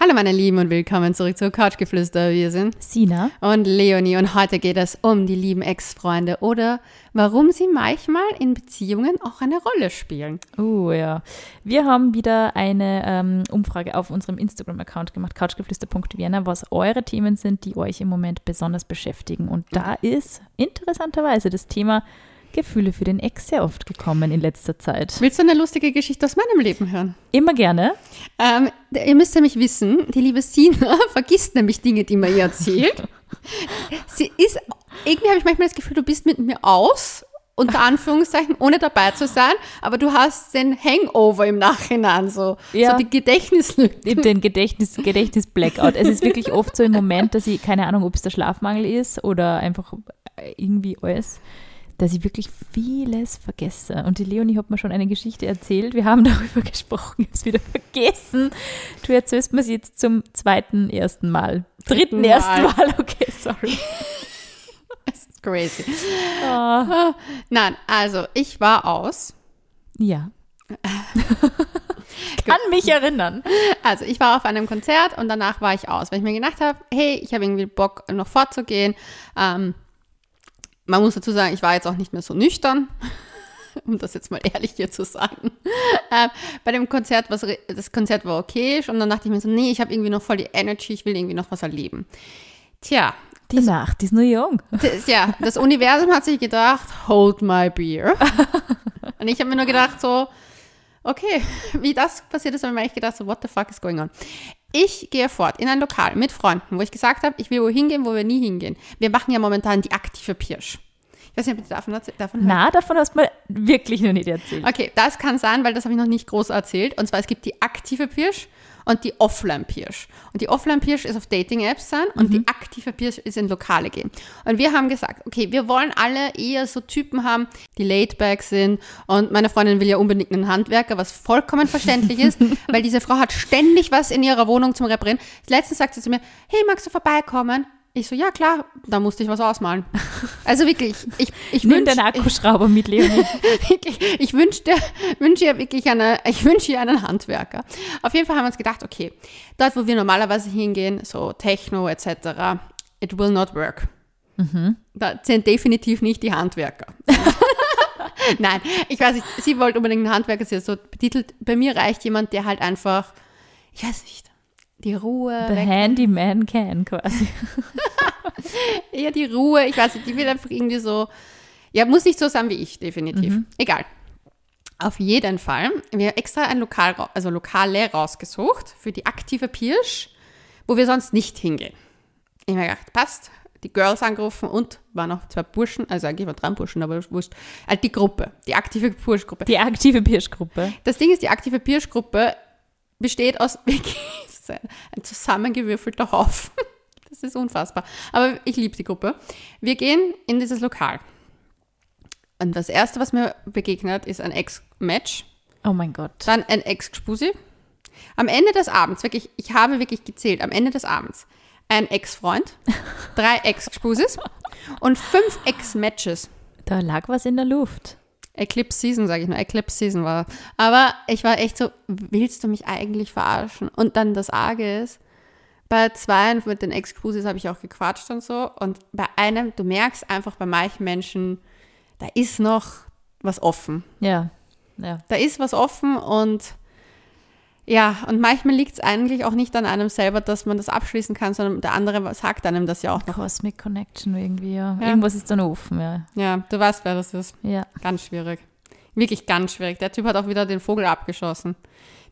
Hallo meine Lieben und willkommen zurück zu Couchgeflüster. Wir sind Sina. und Leonie und heute geht es um die lieben Ex-Freunde oder warum sie manchmal in Beziehungen auch eine Rolle spielen. Oh ja. Wir haben wieder eine ähm, Umfrage auf unserem Instagram-Account gemacht, couchgeflüster.vienna, was eure Themen sind, die euch im Moment besonders beschäftigen. Und da ist interessanterweise das Thema Gefühle für den Ex sehr oft gekommen in letzter Zeit. Willst du eine lustige Geschichte aus meinem Leben hören? Immer gerne. Ähm, ihr müsst nämlich wissen, die liebe Sina vergisst nämlich Dinge, die man ihr erzählt. Sie ist, irgendwie habe ich manchmal das Gefühl, du bist mit mir aus, unter Anführungszeichen, ohne dabei zu sein, aber du hast den Hangover im Nachhinein, so, Ja. so die Gedächtnislücke. Den Gedächtnis, Gedächtnis-Blackout. Es ist wirklich oft so im Moment, dass ich, keine Ahnung, ob es der Schlafmangel ist oder einfach irgendwie alles, dass ich wirklich vieles vergesse. Und die Leonie hat mir schon eine Geschichte erzählt. Wir haben darüber gesprochen, ich habe es wieder vergessen. Du erzählst mir sie jetzt zum zweiten, ersten Mal. Dritten, Dritten ersten Mal. Mal, okay, sorry. Das ist crazy. Ah, Nein, also ich war aus. ja. Kann mich erinnern. Also ich war auf einem Konzert und danach war ich aus, weil ich mir gedacht habe, hey, ich habe irgendwie Bock, noch fortzugehen. Ähm, man muss dazu sagen, ich war jetzt auch nicht mehr so nüchtern, um das jetzt mal ehrlich hier zu sagen. Ähm, bei dem Konzert, was, das Konzert war okay und dann dachte ich mir so, nee, ich habe irgendwie noch voll die Energy, ich will irgendwie noch was erleben. Tja, Die Nacht ist nur jung. das, ja, das Universum hat sich gedacht, hold my beer. Und ich habe mir nur gedacht so, okay, wie das passiert ist, habe ich mir eigentlich gedacht so, what the fuck is going on? Ich gehe fort in ein Lokal mit Freunden, wo ich gesagt habe, ich will wohin gehen, wo wir nie hingehen. Wir machen ja momentan die aktive Pirsch. Ich weiß nicht, ob du davon, davon hörst. Na, davon hast du mir wirklich noch nicht erzählt. Okay, das kann sein, weil das habe ich noch nicht groß erzählt. Und zwar, es gibt die aktive Pirsch und die Offline-Pirsch. Und die Offline-Pirsch ist auf Dating-Apps sein und die aktive Pirsch ist in Lokale gehen. Und wir haben gesagt, okay, wir wollen alle eher so Typen haben, die laid-back sind. Und meine Freundin will ja unbedingt einen Handwerker, was vollkommen verständlich ist, weil diese Frau hat ständig was in ihrer Wohnung zum Reparieren. Letztens sagt sie zu mir, hey, magst du vorbeikommen? Ich so, ja klar, da musste ich was ausmalen. Also wirklich, ich, ich Nimm wünsch- Akkuschrauber mit, Leonie. Wirklich, ich wünschte, wünsche ihr wirklich eine, ich wünsche ihr einen Handwerker. Auf jeden Fall haben wir uns gedacht, okay, dort, wo wir normalerweise hingehen, so Techno etc., it will not work. Da sind definitiv nicht die Handwerker. Nein, ich weiß nicht, sie wollte unbedingt einen Handwerker, sie ist so betitelt. Bei mir reicht jemand, der halt einfach, ich weiß nicht, die Ruhe, The weg, Handyman can quasi. eher die Ruhe, ich weiß nicht, die will einfach irgendwie so, ja, muss nicht so sein wie ich, definitiv. Egal. Auf jeden Fall. Wir haben extra ein Lokal, also Lokale rausgesucht für die aktive Pirsch, wo wir sonst nicht hingehen. Ich habe mir gedacht, passt. Die Girls angerufen und waren noch zwei Burschen, also eigentlich waren drei Burschen, aber wurscht. Halt die Gruppe, die aktive Pirschgruppe. Die aktive Pirschgruppe. Das Ding ist, die aktive Pirschgruppe besteht aus wirklich so ein, ein zusammengewürfelter Haufen. Das ist unfassbar. Aber ich liebe die Gruppe. Wir gehen in dieses Lokal. Und das Erste, was mir begegnet, ist ein Ex-Match, Oh mein Gott. dann ein Ex-Gspusi. Am Ende des Abends, wirklich, ich habe wirklich gezählt, am Ende des Abends, ein Ex-Freund, drei Ex-Gspusis und fünf Ex-Matches. Da lag was in der Luft. Eclipse Season, sage ich nur. Eclipse Season war. Aber ich war echt so, willst du mich eigentlich verarschen? Und dann das Arge ist, bei zweien mit den Ex-Cruises habe ich auch gequatscht und so. Und bei einem, du merkst einfach bei manchen Menschen, da ist noch was offen. Ja. Ja. Da ist was offen und ja, und manchmal liegt es eigentlich auch nicht an einem selber, dass man das abschließen kann, sondern der andere sagt einem das ja auch noch. Cosmic Connection irgendwie, ja. Ja. Irgendwas ist dann offen, ja. Ja, du weißt, wer das ist. Ja. Ganz schwierig. Wirklich ganz schwierig. Der Typ hat auch wieder den Vogel abgeschossen.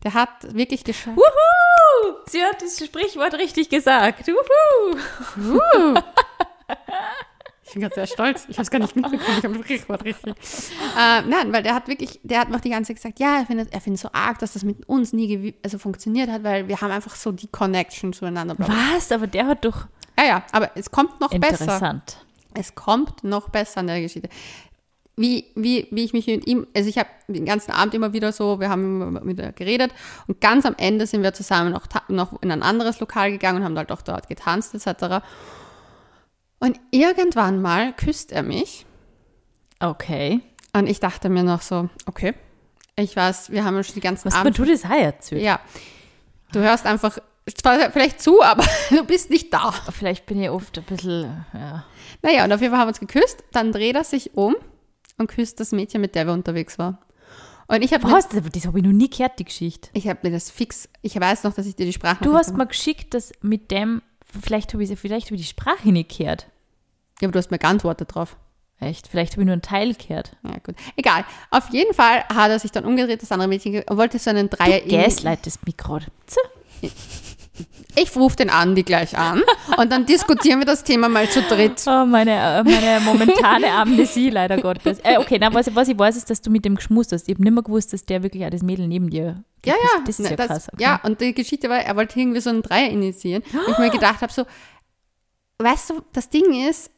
Der hat wirklich geschafft. Wuhu! Sie hat das Sprichwort richtig gesagt. Wuhu! Ich bin ganz sehr stolz. Ich habe es gar nicht mitbekommen. Ich habe Sprichwort richtig. Äh, nein, weil der hat wirklich, der hat noch die ganze Zeit gesagt, ja, er findet er findet so arg, dass das mit uns nie also funktioniert hat, weil wir haben einfach so die Connection zueinander. Was? Aber der hat doch Ja, ja, aber es kommt noch besser. interessant. Es kommt noch besser an der Geschichte. Wie, wie, wie ich mich mit ihm, also ich habe den ganzen Abend immer wieder so, wir haben immer wieder geredet und ganz am Ende sind wir zusammen noch, noch in ein anderes Lokal gegangen und haben halt auch dort getanzt etc. Und irgendwann mal küsst er mich Okay. und ich dachte mir noch so, okay, ich weiß, wir haben ja schon die ganzen Was Abend... tut, ist heuer zu. Ja, du hörst einfach zwar vielleicht zu, aber du bist nicht da. Vielleicht bin ich oft ein bisschen, ja. Naja, und auf jeden Fall haben wir uns geküsst. Dann dreht er sich um und küsst das Mädchen, mit der wir unterwegs waren. Und ich habe Was? Das, das habe ich noch nie gehört, die Geschichte. ich habe mir das fix, ich weiß noch, dass ich dir die Sprache Du hast mir geschickt, dass mit dem, vielleicht habe ich vielleicht habe ich die Sprache nicht gehört. Ja, aber du hast mir geantwortet drauf. Echt? Vielleicht habe ich nur einen Teil gehört. Ja, gut. Egal. Auf jeden Fall hat er sich dann umgedreht, das andere Mädchen, und wollte so einen Dreier Du gaslightest mich gerade. So. Ich rufe den Andi gleich an und dann diskutieren wir das Thema mal zu dritt. Oh, meine, äh, meine momentane Amnesie, leider Gottes. Äh, okay, na, was, ich- was ich weiß, ist, dass du mit dem geschmust hast. Ich habe nicht mehr gewusst, dass der wirklich auch das Mädel neben dir Ja, ja. Das ist ne, ja das, krass. Okay. Ja, und die Geschichte war, er wollte irgendwie so einen Dreier initiieren. Und ich mir gedacht habe, so, weißt du, das Ding ist,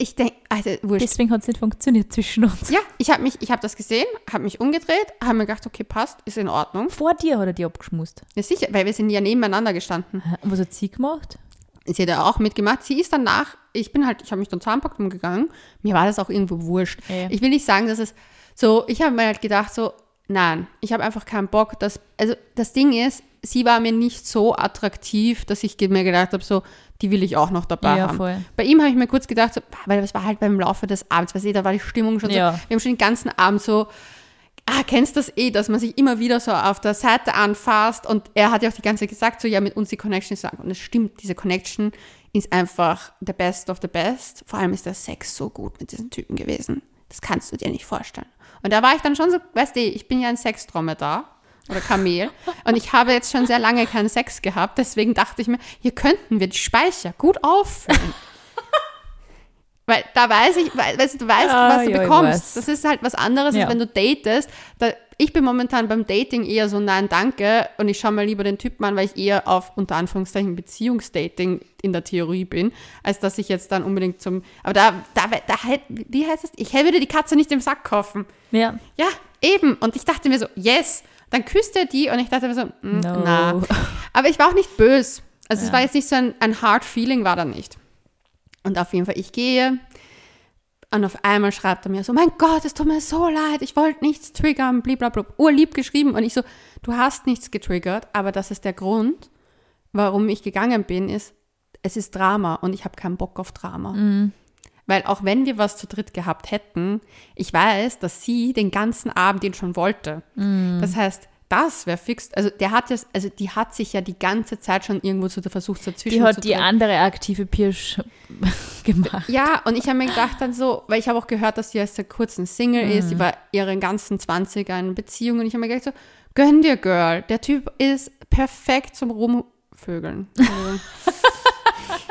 ich denke, also wurscht. Deswegen hat es nicht funktioniert zwischen uns. ja, ich habe mich, ich habe das gesehen, habe mich umgedreht, habe mir gedacht, okay, passt, ist in Ordnung. Vor dir hat er die abgeschmust. Ja, sicher, weil wir sind ja nebeneinander gestanden. Und was hat sie gemacht? Sie hat ja auch mitgemacht. Sie ist danach, ich bin halt, ich habe mich dann zusammenpackt umgegangen. Mir war das auch irgendwo wurscht. Ja. Ich will nicht sagen, dass es so, ich habe mir halt gedacht, so, nein, ich habe einfach keinen Bock. Dass, also das Ding ist, sie war mir nicht so attraktiv, dass ich mir gedacht habe, so, die will ich auch noch dabei Ja, haben. voll. Bei ihm habe ich mir kurz gedacht, so, weil das war halt beim Laufe des Abends, weil da war die Stimmung schon Ja. so, wir haben schon den ganzen Abend so, ah, kennst das eh, dass man sich immer wieder so auf der Seite anfasst und er hat ja auch die ganze Zeit gesagt, so, ja, mit uns die Connection ist so, und es stimmt, diese Connection ist einfach the best of the best. Vor allem ist der Sex so gut mit diesen Typen gewesen. Das kannst du dir nicht vorstellen. Und da war ich dann schon so, weißt du, ich bin ja ein Sexdromedar oder Kamel und ich habe jetzt schon sehr lange keinen Sex gehabt, deswegen dachte ich mir, hier könnten wir die Speicher gut auffüllen. Weil da weiß ich, weil, du, weißt, Ah, was du ja, bekommst. Das ist halt was anderes, Ja. als wenn du datest. Da, ich bin momentan beim Dating eher so, nein, danke. Und ich schaue mal lieber den Typen an, weil ich eher auf, unter Anführungszeichen, Beziehungsdating in der Theorie bin, als dass ich jetzt dann unbedingt zum, aber da, da, da, wie heißt es? Ich würde die Katze nicht im Sack kaufen. Ja. Ja, eben. Und ich dachte mir so, yes. Dann küsst er die und ich dachte mir so, mm, No. na. Aber ich war auch nicht böse. Also es Ja. war jetzt nicht so ein, ein hard feeling, war da nicht. Und auf jeden Fall, ich gehe und auf einmal schreibt er mir so, mein Gott, es tut mir so leid, ich wollte nichts triggern, blablabla. Urlieb geschrieben und ich so, du hast nichts getriggert, aber das ist der Grund, warum ich gegangen bin, ist, es ist Drama und ich habe keinen Bock auf Drama. Weil auch wenn wir was zu dritt gehabt hätten, ich weiß, dass sie den ganzen Abend den schon wollte. Das heißt, das wäre fix. Also der hat jetzt, also die hat sich ja die ganze Zeit schon irgendwo zu der versucht dazwischen Die zu hat die drängen. andere aktive Pirsch gemacht. Ja, und ich habe mir gedacht dann so, weil ich habe auch gehört, dass sie erst seit kurzem Single ist, sie war ihren ganzen 20er in Beziehung und ich habe mir gedacht so, gönn dir, Girl, der Typ ist perfekt zum Rumvögeln. Also,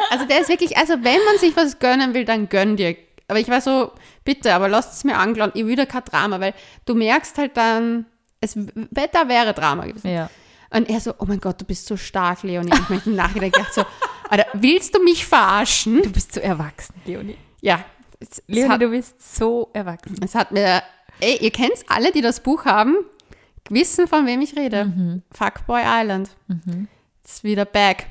also der ist wirklich, also wenn man sich was gönnen will, dann gönn dir. Aber ich war so, bitte, aber lasst es mir anklauen, ich will da kein Drama, weil du merkst halt dann, es, Wetter wäre Drama gewesen. Ja. Und er so, oh mein Gott, du bist so stark, Leonie. Ich möchte im Nachhinein gedacht so, Alter, willst du mich verarschen? Du bist so erwachsen, Leonie. Ja. Es, es, Leonie, hat, du bist so erwachsen. es hat mir, ey, ihr kennt's alle, die das Buch haben, wissen, von wem ich rede. Mhm. Fuckboy Island. Ist wieder back.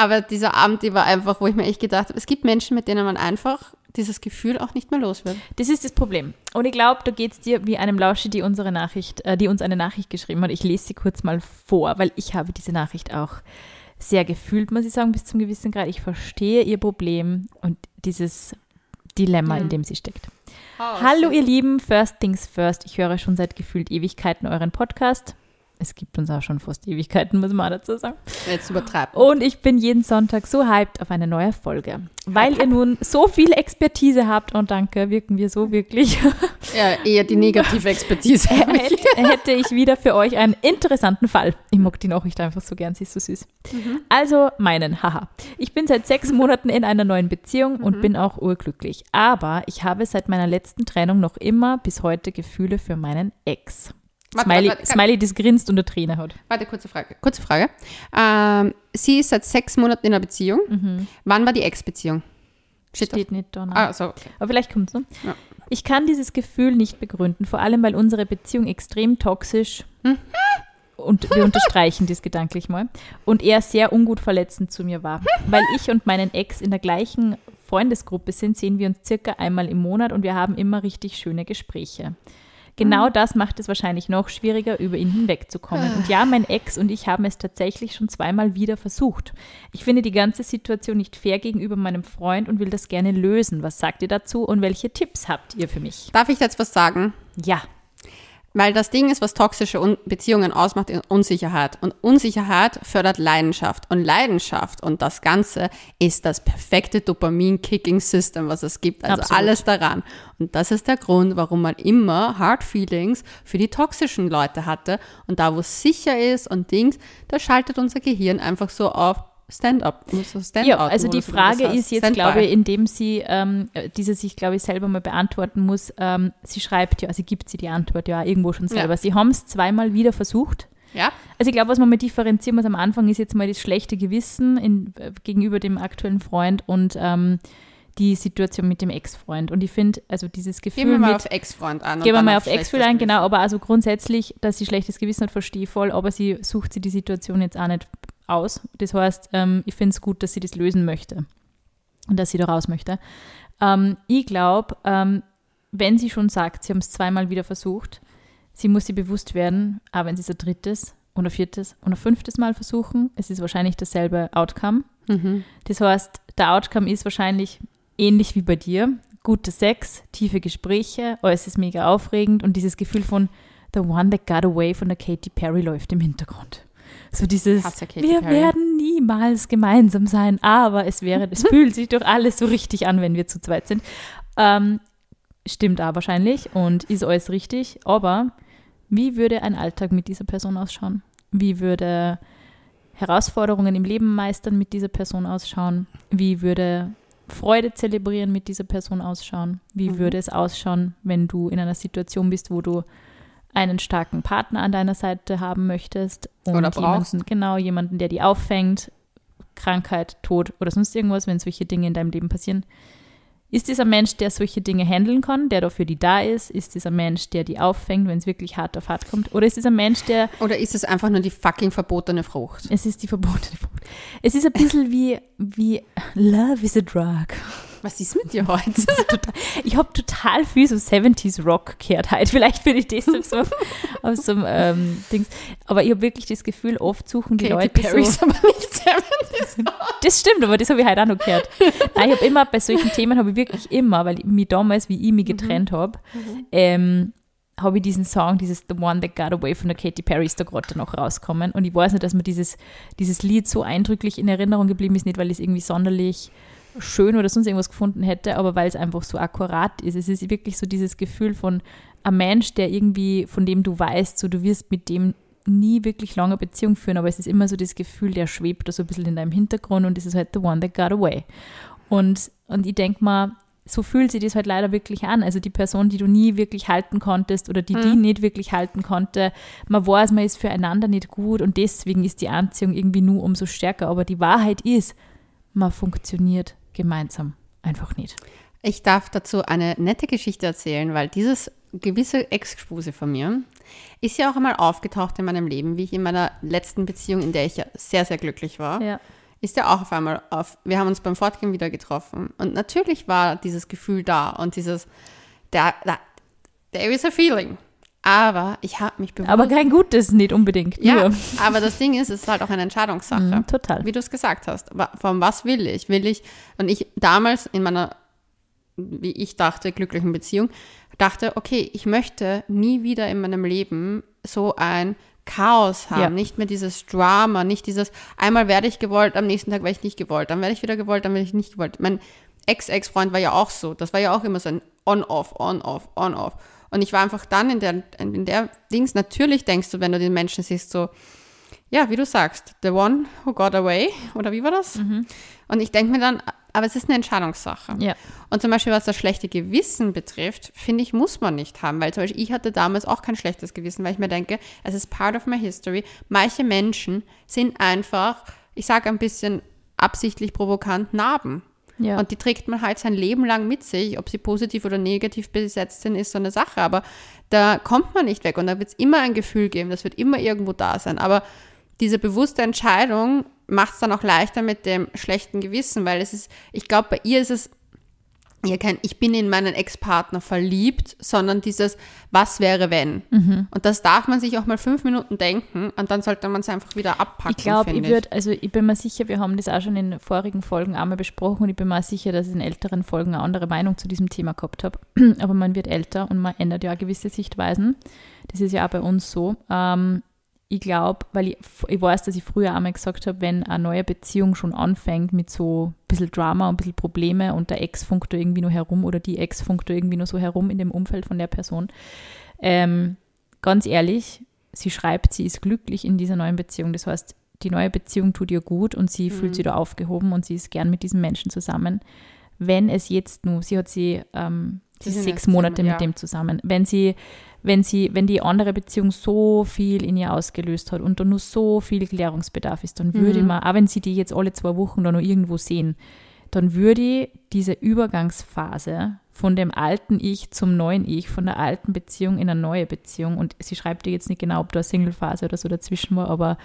Aber dieser Abend, die war einfach, wo ich mir echt gedacht habe, es gibt Menschen, mit denen man einfach dieses Gefühl auch nicht mehr los wird. Das ist das Problem. Und ich glaube, da geht es dir wie einem Lauschi, die unsere Nachricht, äh, die uns eine Nachricht geschrieben hat. Ich lese sie kurz mal vor, weil ich habe diese Nachricht auch sehr gefühlt, muss ich sagen, bis zum gewissen Grad. Ich verstehe ihr Problem und dieses Dilemma, in dem sie steckt. Hallo ihr Lieben, First Things First. Ich höre schon seit gefühlt Ewigkeiten euren Podcast. Es gibt uns auch schon fast Ewigkeiten, muss man auch dazu sagen. Jetzt übertreibt. Und ich bin jeden Sonntag so hyped auf eine neue Folge. Weil ihr nun so viel Expertise habt und danke, wirken wir so wirklich, Ja, eher die negative Expertise. hätte, hätte ich wieder für euch einen interessanten Fall. Ich mag die Nachricht einfach so gern, sie ist so süß. Also meinen, haha. Ich bin seit sechs Monaten in einer neuen Beziehung und bin auch urglücklich. Aber ich habe seit meiner letzten Trennung noch immer bis heute Gefühle für meinen Ex. Warte, Smiley, warte, warte. Smiley, das grinst und eine Träne hat. Warte, kurze Frage. Kurze Frage. Ähm, sie ist seit sechs Monaten in einer Beziehung. Wann war die Ex-Beziehung? Steht, Steht nicht da. Ah, so, okay. Aber vielleicht kommt es noch. Ja. Ich kann dieses Gefühl nicht begründen, vor allem weil unsere Beziehung extrem toxisch und wir unterstreichen dies gedanklich mal und er sehr ungut verletzend zu mir war. Weil ich und meinen Ex in der gleichen Freundesgruppe sind, sehen wir uns circa einmal im Monat und wir haben immer richtig schöne Gespräche. Genau das macht es wahrscheinlich noch schwieriger, über ihn hinwegzukommen. Und ja, mein Ex und ich haben es tatsächlich schon zweimal wieder versucht. Ich finde die ganze Situation nicht fair gegenüber meinem Freund und will das gerne lösen. Was sagt ihr dazu und welche Tipps habt ihr für mich? Darf ich jetzt was sagen? Ja. Weil das Ding ist, was toxische Un Beziehungen ausmacht, ist Unsicherheit. Und Unsicherheit fördert Leidenschaft. Und Leidenschaft und das Ganze ist das perfekte Dopamin-Kicking-System, was es gibt. Also Absolut. alles daran. Und das ist der Grund, warum man immer Hard Feelings für die toxischen Leute hatte. Und da, wo es sicher ist und Dings, da schaltet unser Gehirn einfach so auf Stand-up. Stand Ja, also die Frage ist jetzt, glaube ich, indem sie ähm, diese sich, glaube ich, selber mal beantworten muss. Ähm, sie schreibt ja, also gibt sie die Antwort ja irgendwo schon selber. Ja. Sie haben es zweimal wieder versucht. Ja, Also ich glaube, was man mal differenzieren muss am Anfang, ist jetzt mal das schlechte Gewissen in, äh, gegenüber dem aktuellen Freund und ähm, die Situation mit dem Ex-Freund. Und ich finde, also dieses Gefühl gehen wir mal mit, auf Ex-Freund an. Gehen wir mal auf Ex-Gefühl ein, genau, aber also grundsätzlich, dass sie schlechtes Gewissen hat, verstehe ich voll, aber sie sucht sie die Situation jetzt auch nicht aus. Das heißt, ähm, ich finde es gut, dass sie das lösen möchte und dass sie da raus möchte. Ähm, ich glaube, ähm, wenn sie schon sagt, sie haben es zweimal wieder versucht, sie muss sich bewusst werden, aber wenn sie es ein drittes oder viertes oder fünftes Mal versuchen, es ist wahrscheinlich dasselbe Outcome. Mhm. Das heißt, der Outcome ist wahrscheinlich ähnlich wie bei dir. Guter Sex, tiefe Gespräche, alles ist mega aufregend und dieses Gefühl von The One That Got Away von der Katy Perry läuft im Hintergrund. So dieses, Katy wir Perry. werden niemals gemeinsam sein, aber es wäre, es fühlt sich doch alles so richtig an, wenn wir zu zweit sind. Ähm, stimmt auch wahrscheinlich und ist alles richtig, aber wie würde ein Alltag mit dieser Person ausschauen? Wie würde Herausforderungen im Leben meistern mit dieser Person ausschauen? Wie würde Freude zelebrieren mit dieser Person ausschauen? Wie Mhm. würde es ausschauen, wenn du in einer Situation bist, wo du einen starken Partner an deiner Seite haben möchtest und Oder brauchst. jemanden, genau, jemanden, der die auffängt, Krankheit, Tod oder sonst irgendwas, wenn solche Dinge in deinem Leben passieren. Ist dieser Mensch, der solche Dinge handeln kann, der dafür die da ist? Ist dieser Mensch, der die auffängt, wenn es wirklich hart auf hart kommt? Oder ist dieser Mensch, der Oder ist es einfach nur die fucking verbotene Frucht? es ist die verbotene Frucht. Es ist ein bisschen wie, wie Love is a drug. Was ist mit dir heute? Ich habe total viel so 70s Rock gehört heute. Vielleicht bin ich das so aus so einem ähm, Dings. Aber ich habe wirklich das Gefühl, oft suchen die Katy Leute Perry so. ist aber nicht sehr Das stimmt, aber das habe ich heute auch noch gehört. Nein, ich habe immer, bei solchen Themen habe ich wirklich immer, weil ich mich damals, wie ich mich getrennt habe, ähm, habe ich diesen Song, dieses The One That Got Away von der Katy Perry ist da gerade noch rauskommen. Und ich weiß nicht, dass mir dieses, dieses Lied so eindrücklich in Erinnerung geblieben ist, nicht weil ich es irgendwie sonderlich schön oder sonst irgendwas gefunden hätte, aber weil es einfach so akkurat ist. Es ist wirklich so dieses Gefühl von einem Mensch, der irgendwie, von dem du weißt, so du wirst mit dem nie wirklich lange Beziehung führen, aber es ist immer so das Gefühl, der schwebt da so ein bisschen in deinem Hintergrund und es ist halt the one that got away. Und, und ich denke mal, so fühlt sich das halt leider wirklich an. Also die Person, die du nie wirklich halten konntest oder die die nicht wirklich halten konnte, man weiß, man ist füreinander nicht gut und deswegen ist die Anziehung irgendwie nur umso stärker. Aber die Wahrheit ist, man funktioniert gemeinsam einfach nicht. Ich darf dazu eine nette Geschichte erzählen, weil dieses gewisse Ex-Spuse von mir ist ja auch einmal aufgetaucht in meinem Leben, wie ich in meiner letzten Beziehung, in der ich ja sehr, sehr glücklich war, Ja. ist ja auch auf einmal auf. Wir haben uns beim Fortgehen wieder getroffen. Und natürlich war dieses Gefühl da und dieses, da, da, there is a feeling. Aber ich habe mich bewusst. Aber kein Gutes nicht unbedingt. ja, Nur. aber das Ding ist, es ist halt auch eine Entscheidungssache. Mhm, total. Wie du es gesagt hast. Von was will ich? Will ich, und ich damals in meiner, wie ich dachte, glücklichen Beziehung, dachte, okay, ich möchte nie wieder in meinem Leben so ein Chaos haben, Ja. nicht mehr dieses Drama, nicht dieses, einmal werde ich gewollt, am nächsten Tag werde ich nicht gewollt, dann werde ich wieder gewollt, dann werde ich nicht gewollt. Mein Ex-Ex-Freund war ja auch so, das war ja auch immer so ein On-Off, On-Off, On-Off. Und ich war einfach dann in der, in der Dings, natürlich denkst du, wenn du den Menschen siehst, so, ja, wie du sagst, the one who got away, oder wie war das? Und ich denke mir dann, aber es ist eine Entscheidungssache. Ja. Und zum Beispiel, was das schlechte Gewissen betrifft, finde ich, muss man nicht haben, weil zum Beispiel ich hatte damals auch kein schlechtes Gewissen, weil ich mir denke, es ist part of my history. Manche Menschen sind einfach, ich sage ein bisschen absichtlich provokant, Narben. Ja. Und die trägt man halt sein Leben lang mit sich. Ob sie positiv oder negativ besetzt sind, ist so eine Sache. Aber da kommt man nicht weg. Und da wird es immer ein Gefühl geben. Das wird immer irgendwo da sein. Aber diese bewusste Entscheidung macht es dann auch leichter mit dem schlechten Gewissen, weil es ist, ich glaube, bei ihr ist es ja, kein Ich bin in meinen Ex-Partner verliebt, sondern dieses Was wäre wenn? Mhm. Und das darf man sich auch mal fünf Minuten denken und dann sollte man es einfach wieder abpacken. Ich glaube, ich würde, also ich bin mir sicher, wir haben das auch schon in vorigen Folgen einmal besprochen und ich bin mir sicher, dass ich in älteren Folgen eine andere Meinung zu diesem Thema gehabt habe. Aber man wird älter und man ändert ja auch gewisse Sichtweisen. Das ist ja auch bei uns so. Ähm, ich glaube, weil ich, ich weiß, dass ich früher einmal gesagt habe, wenn eine neue Beziehung schon anfängt mit so ein bisschen Drama und ein bisschen Probleme und der Ex funkt da irgendwie nur herum oder die Ex funkt da irgendwie nur so herum in dem Umfeld von der Person. Ähm, ganz ehrlich, sie schreibt, sie ist glücklich in dieser neuen Beziehung. Das heißt, die neue Beziehung tut ihr gut und sie Mhm. fühlt sich da aufgehoben und sie ist gern mit diesem Menschen zusammen. Wenn es jetzt nur, sie hat sie, ähm, sie Sie sechs Monate zusammen, mit ja. dem zusammen. Wenn sie, wenn sie, wenn die andere Beziehung so viel in ihr ausgelöst hat und da nur so viel Klärungsbedarf ist, dann würde Mhm. man, auch wenn sie die jetzt alle zwei Wochen da noch irgendwo sehen, dann würde ich diese Übergangsphase von dem alten Ich zum neuen Ich, von der alten Beziehung in eine neue Beziehung, und sie schreibt dir jetzt nicht genau, ob da Single-Phase oder so dazwischen war, aber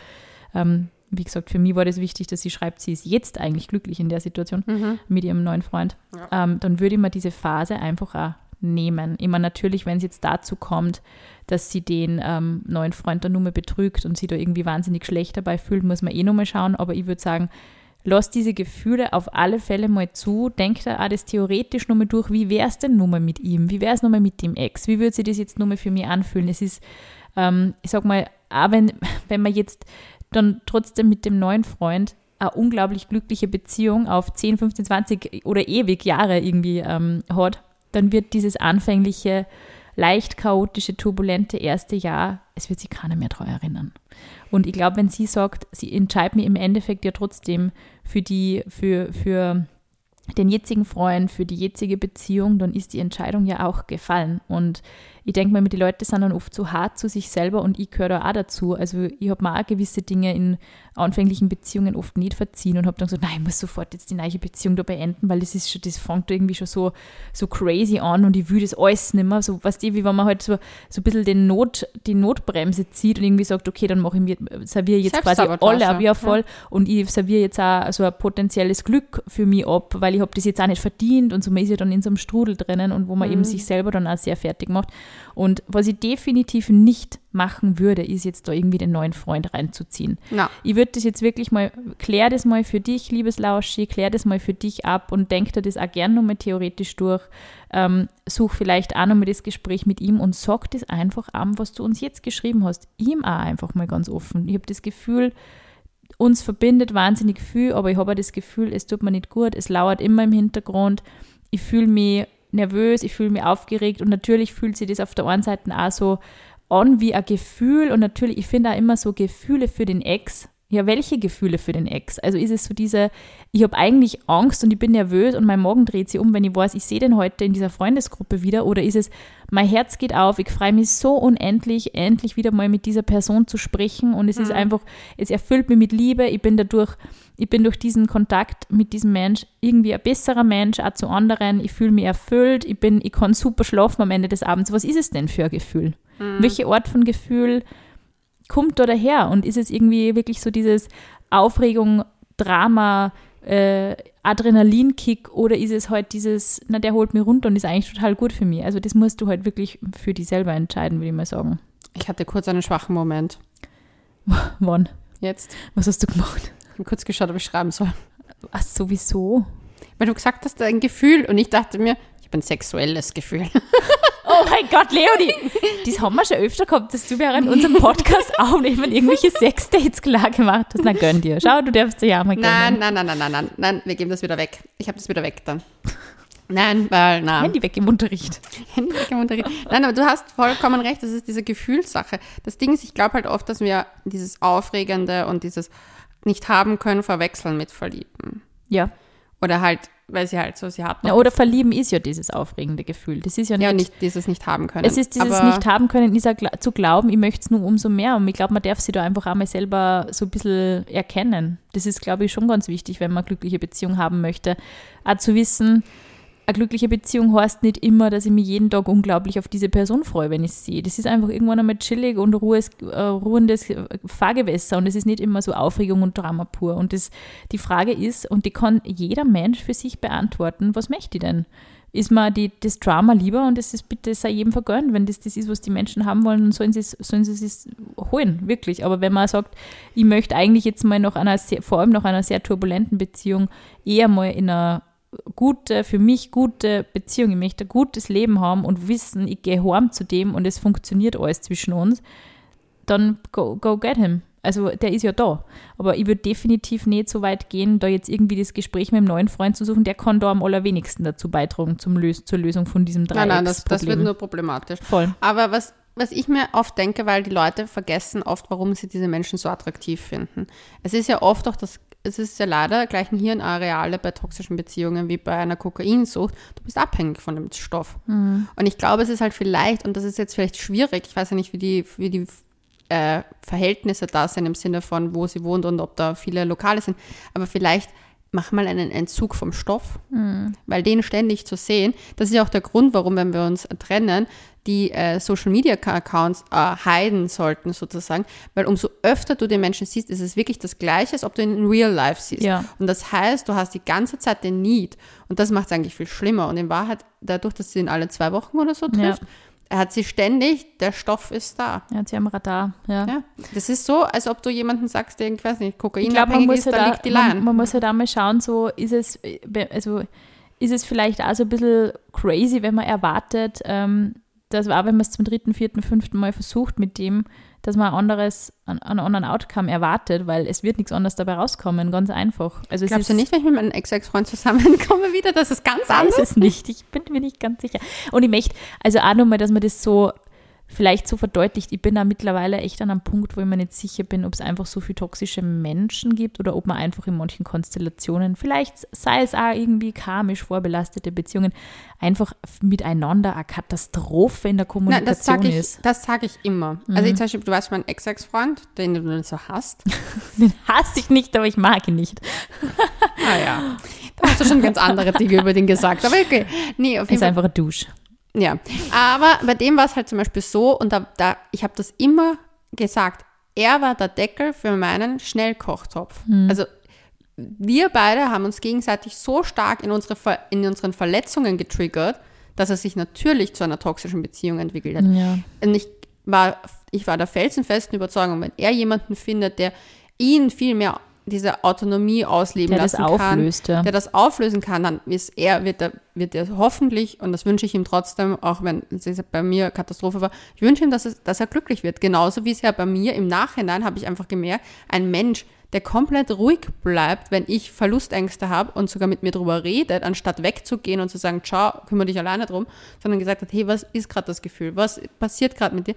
ähm, wie gesagt, für mich war das wichtig, dass sie schreibt, sie ist jetzt eigentlich glücklich in der Situation Mhm. mit ihrem neuen Freund. Ja. Ähm, dann würde ich mir diese Phase einfach auch nehmen. Immer natürlich, wenn es jetzt dazu kommt, dass sie den ähm, neuen Freund dann nur mehr betrügt und sie da irgendwie wahnsinnig schlecht dabei fühlt, muss man eh nochmal schauen. Aber ich würde sagen, lass diese Gefühle auf alle Fälle mal zu. Denk da auch das theoretisch nochmal durch. Wie wäre es denn nochmal mit ihm? Wie wäre es nochmal mit dem Ex? Wie würde sich das jetzt nochmal für mich anfühlen? Es ist, ähm, ich sag mal, auch wenn, wenn man jetzt dann trotzdem mit dem neuen Freund eine unglaublich glückliche Beziehung auf 10, 15, 20 oder ewig Jahre irgendwie ähm, hat, dann wird dieses anfängliche, leicht chaotische, turbulente erste Jahr, es wird sich keiner mehr daran erinnern. Und ich glaube, wenn sie sagt, sie entscheidet mich im Endeffekt ja trotzdem für die, für, für den jetzigen Freund, für die jetzige Beziehung, dann ist die Entscheidung ja auch gefallen. Und ich denke mal, die Leute sind dann oft zu hart zu sich selber und ich gehöre da auch dazu. Also ich habe mir auch gewisse Dinge in anfänglichen Beziehungen oft nicht verziehen und habe dann gesagt, nein, ich muss sofort jetzt die neue Beziehung da beenden, weil das ist schon, das fängt irgendwie schon so, so crazy an und ich will das alles nicht mehr. So, weißt du, wie wenn man halt so, so ein bisschen den Not, die Notbremse zieht und irgendwie sagt, okay, dann mache ich mir, serviere jetzt quasi alle ab, ja voll und ich serviere jetzt auch so ein potenzielles Glück für mich ab, weil ich habe das jetzt auch nicht verdient und so, man ist ja dann in so einem Strudel drinnen und wo man eben sich selber dann auch sehr fertig macht. Und was ich definitiv nicht machen würde, ist jetzt da irgendwie den neuen Freund reinzuziehen. Na, Ich würde das jetzt wirklich mal, klär das mal für dich, liebes Lauschi, klär das mal für dich ab und denk dir das auch gerne nochmal theoretisch durch. Ähm, such vielleicht auch nochmal das Gespräch mit ihm und sag das einfach an, was du uns jetzt geschrieben hast. Ihm auch einfach mal ganz offen. Ich habe das Gefühl, uns verbindet wahnsinnig viel, aber ich habe das Gefühl, es tut mir nicht gut, es lauert immer im Hintergrund. Ich fühle mich nervös, ich fühle mich aufgeregt und natürlich fühlt sich das auf der einen Seite auch so an wie ein Gefühl und natürlich, ich finde auch immer so Gefühle für den Ex. Ja, welche Gefühle für den Ex? Also ist es so diese, ich habe eigentlich Angst und ich bin nervös und mein Magen dreht sich um, wenn ich weiß, ich sehe den heute in dieser Freundesgruppe wieder oder ist es, mein Herz geht auf, ich freue mich so unendlich, endlich wieder mal mit dieser Person zu sprechen und es ist einfach, es erfüllt mich mit Liebe, ich bin dadurch, ich bin durch diesen Kontakt mit diesem Mensch irgendwie ein besserer Mensch, auch zu anderen, ich fühle mich erfüllt, ich bin, ich kann super schlafen am Ende des Abends. Was ist es denn für ein Gefühl? Welche Art von Gefühl kommt da daher? Und ist es irgendwie wirklich so dieses Aufregung, Drama, äh, Adrenalinkick oder ist es halt dieses, na, der holt mich runter und ist eigentlich total gut für mich? Also das musst du halt wirklich für dich selber entscheiden, würde ich mal sagen. ich hatte kurz einen schwachen Moment. Wann? Jetzt. Was hast du gemacht? Ich habe kurz geschaut, ob ich schreiben soll. Ach, sowieso. Weil du gesagt hast, ein Gefühl und ich dachte mir, ich habe ein sexuelles Gefühl. Oh mein Gott, Leonie! Das haben wir schon öfter gehabt, dass du während unserem Podcast aufnehmen irgendwelche Sexdates klar gemacht hast. Na, gönn dir. Schau, du darfst dir ja mal gönnen. Nein, nein, nein, nein, nein, nein, nein, wir geben das wieder weg. Ich habe das wieder weg dann. Nein, weil, nein. Handy weg im Unterricht. Handy weg im Unterricht. Nein, aber du hast vollkommen recht, das ist diese Gefühlssache. Das Ding ist, ich glaube halt oft, dass wir dieses Aufregende und dieses nicht haben können verwechseln mit Verlieben. Ja. Oder halt, weil sie halt so, sie hat noch. ja. Oder verlieben ist ja dieses aufregende Gefühl. Das ist ja nicht. ja, nicht dieses nicht haben können. es ist dieses nicht haben können, ist gla- zu glauben, ich möchte es nur umso mehr. Und ich glaube, man darf sie da einfach einmal selber so ein bisschen erkennen. Das ist, glaube ich, schon ganz wichtig, wenn man eine glückliche Beziehung haben möchte. Auch zu wissen, eine glückliche Beziehung heißt nicht immer, dass ich mich jeden Tag unglaublich auf diese Person freue, wenn ich sie sehe. Das ist einfach irgendwann einmal chillig und ruhes, äh, ruhendes Fahrgewässer und es ist nicht immer so Aufregung und Drama pur. Und das, die Frage ist, und die kann jeder Mensch für sich beantworten, was möchte ich denn? ist mir die, das Drama lieber und es ist bitte sei jedem vergönnt. Wenn das das ist, was die Menschen haben wollen, dann sollen sie es, sollen es holen, wirklich. Aber wenn man sagt, ich möchte eigentlich jetzt mal nach einer, sehr, vor allem nach einer sehr turbulenten Beziehung, eher mal in einer gute, für mich gute Beziehung, ich möchte ein gutes Leben haben und wissen, ich gehe heim zu dem und es funktioniert alles zwischen uns, dann go, go get him. Also der ist ja da. Aber ich würde definitiv nicht so weit gehen, da jetzt irgendwie das Gespräch mit einem neuen Freund zu suchen. Der kann da am allerwenigsten dazu beitragen zum Lös zur Lösung von diesem Dreieck. Nein, nein, das, das wird nur problematisch. Voll. Aber was, was ich mir oft denke, weil die Leute vergessen oft, warum sie diese Menschen so attraktiv finden. Es ist ja oft auch das, es ist ja leider gleich ein Hirnareale bei toxischen Beziehungen wie bei einer Kokainsucht. Du bist abhängig von dem Stoff. Mhm. Und ich glaube, es ist halt vielleicht, und das ist jetzt vielleicht schwierig, ich weiß ja nicht, wie die, wie die äh, Verhältnisse da sind im Sinne von, wo sie wohnt und ob da viele Lokale sind. Aber vielleicht mach mal einen Entzug vom Stoff, Mhm. weil den ständig zu sehen, das ist ja auch der Grund, warum, wenn wir uns trennen, die äh, Social Media Accounts äh, heiden sollten sozusagen, weil umso öfter du den Menschen siehst, ist es wirklich das Gleiche, als ob du ihn in Real Life siehst. Ja. Und das heißt, du hast die ganze Zeit den Need und das macht es eigentlich viel schlimmer. Und in Wahrheit, dadurch, dass sie ihn alle zwei Wochen oder so Ja. trifft, er hat sie ständig, der Stoff ist da. Er hat sie am Radar. Ja. Ja, das ist so, als ob du jemanden sagst, der, ich weiß nicht, Ich man muss ist, ja da liegt die man, Line. man muss ja da mal schauen, so ist es, äh, also ist es vielleicht auch so ein bisschen crazy, wenn man erwartet, ähm, dass auch wenn man es zum dritten, vierten, fünften Mal versucht mit dem, dass man ein anderes, einen, anderen Outcome erwartet, weil es wird nichts anderes dabei rauskommen, ganz einfach. Also Glaubst ist, du nicht, wenn ich mit meinem Ex-Ex-Freund zusammenkomme wieder, dass es ganz anders es nicht. Ich bin mir nicht ganz sicher. Und ich möchte, also auch nochmal, dass man das so vielleicht so verdeutlicht. Ich bin da mittlerweile echt an einem Punkt, wo ich mir nicht sicher bin, ob es einfach so viele toxische Menschen gibt oder ob man einfach in manchen Konstellationen, vielleicht sei es auch irgendwie karmisch vorbelastete Beziehungen, einfach miteinander eine Katastrophe in der Kommunikation das sage ich, ist. das sag ich immer. Also ich zum Beispiel, du weißt, mein Ex-Ex-Freund, den du so hast. Den hasse ich nicht, aber ich mag ihn nicht. Ah ja. Da hast du schon ganz andere Dinge über den gesagt. Aber okay. Nee, auf Ist jeden Fall. einfach ein Dusch. Ja. Aber bei dem war es halt zum Beispiel so, und da, da ich habe das immer gesagt, er war der Deckel für meinen Schnellkochtopf. Also wir beide haben uns gegenseitig so stark in, unsere, Ver- in unseren Verletzungen getriggert, dass er sich natürlich zu einer toxischen Beziehung entwickelt hat. Ja. Und ich war, ich war der felsenfesten Überzeugung, wenn er jemanden findet, der ihn viel mehr diese Autonomie ausleben Der das lassen kann, auflöst, ja. der das auflösen kann, dann ist er, wird er, wird er hoffentlich, und das wünsche ich ihm trotzdem, auch wenn es bei mir Katastrophe war, ich wünsche ihm, dass, es, dass er glücklich wird. Genauso wie es ja bei mir im Nachhinein, habe ich einfach gemerkt, ein Mensch, der komplett ruhig bleibt, wenn ich Verlustängste habe und sogar mit mir drüber redet, anstatt wegzugehen und zu sagen, ciao, kümmere dich alleine drum, sondern gesagt hat, hey, was ist gerade das Gefühl? Was passiert gerade mit dir?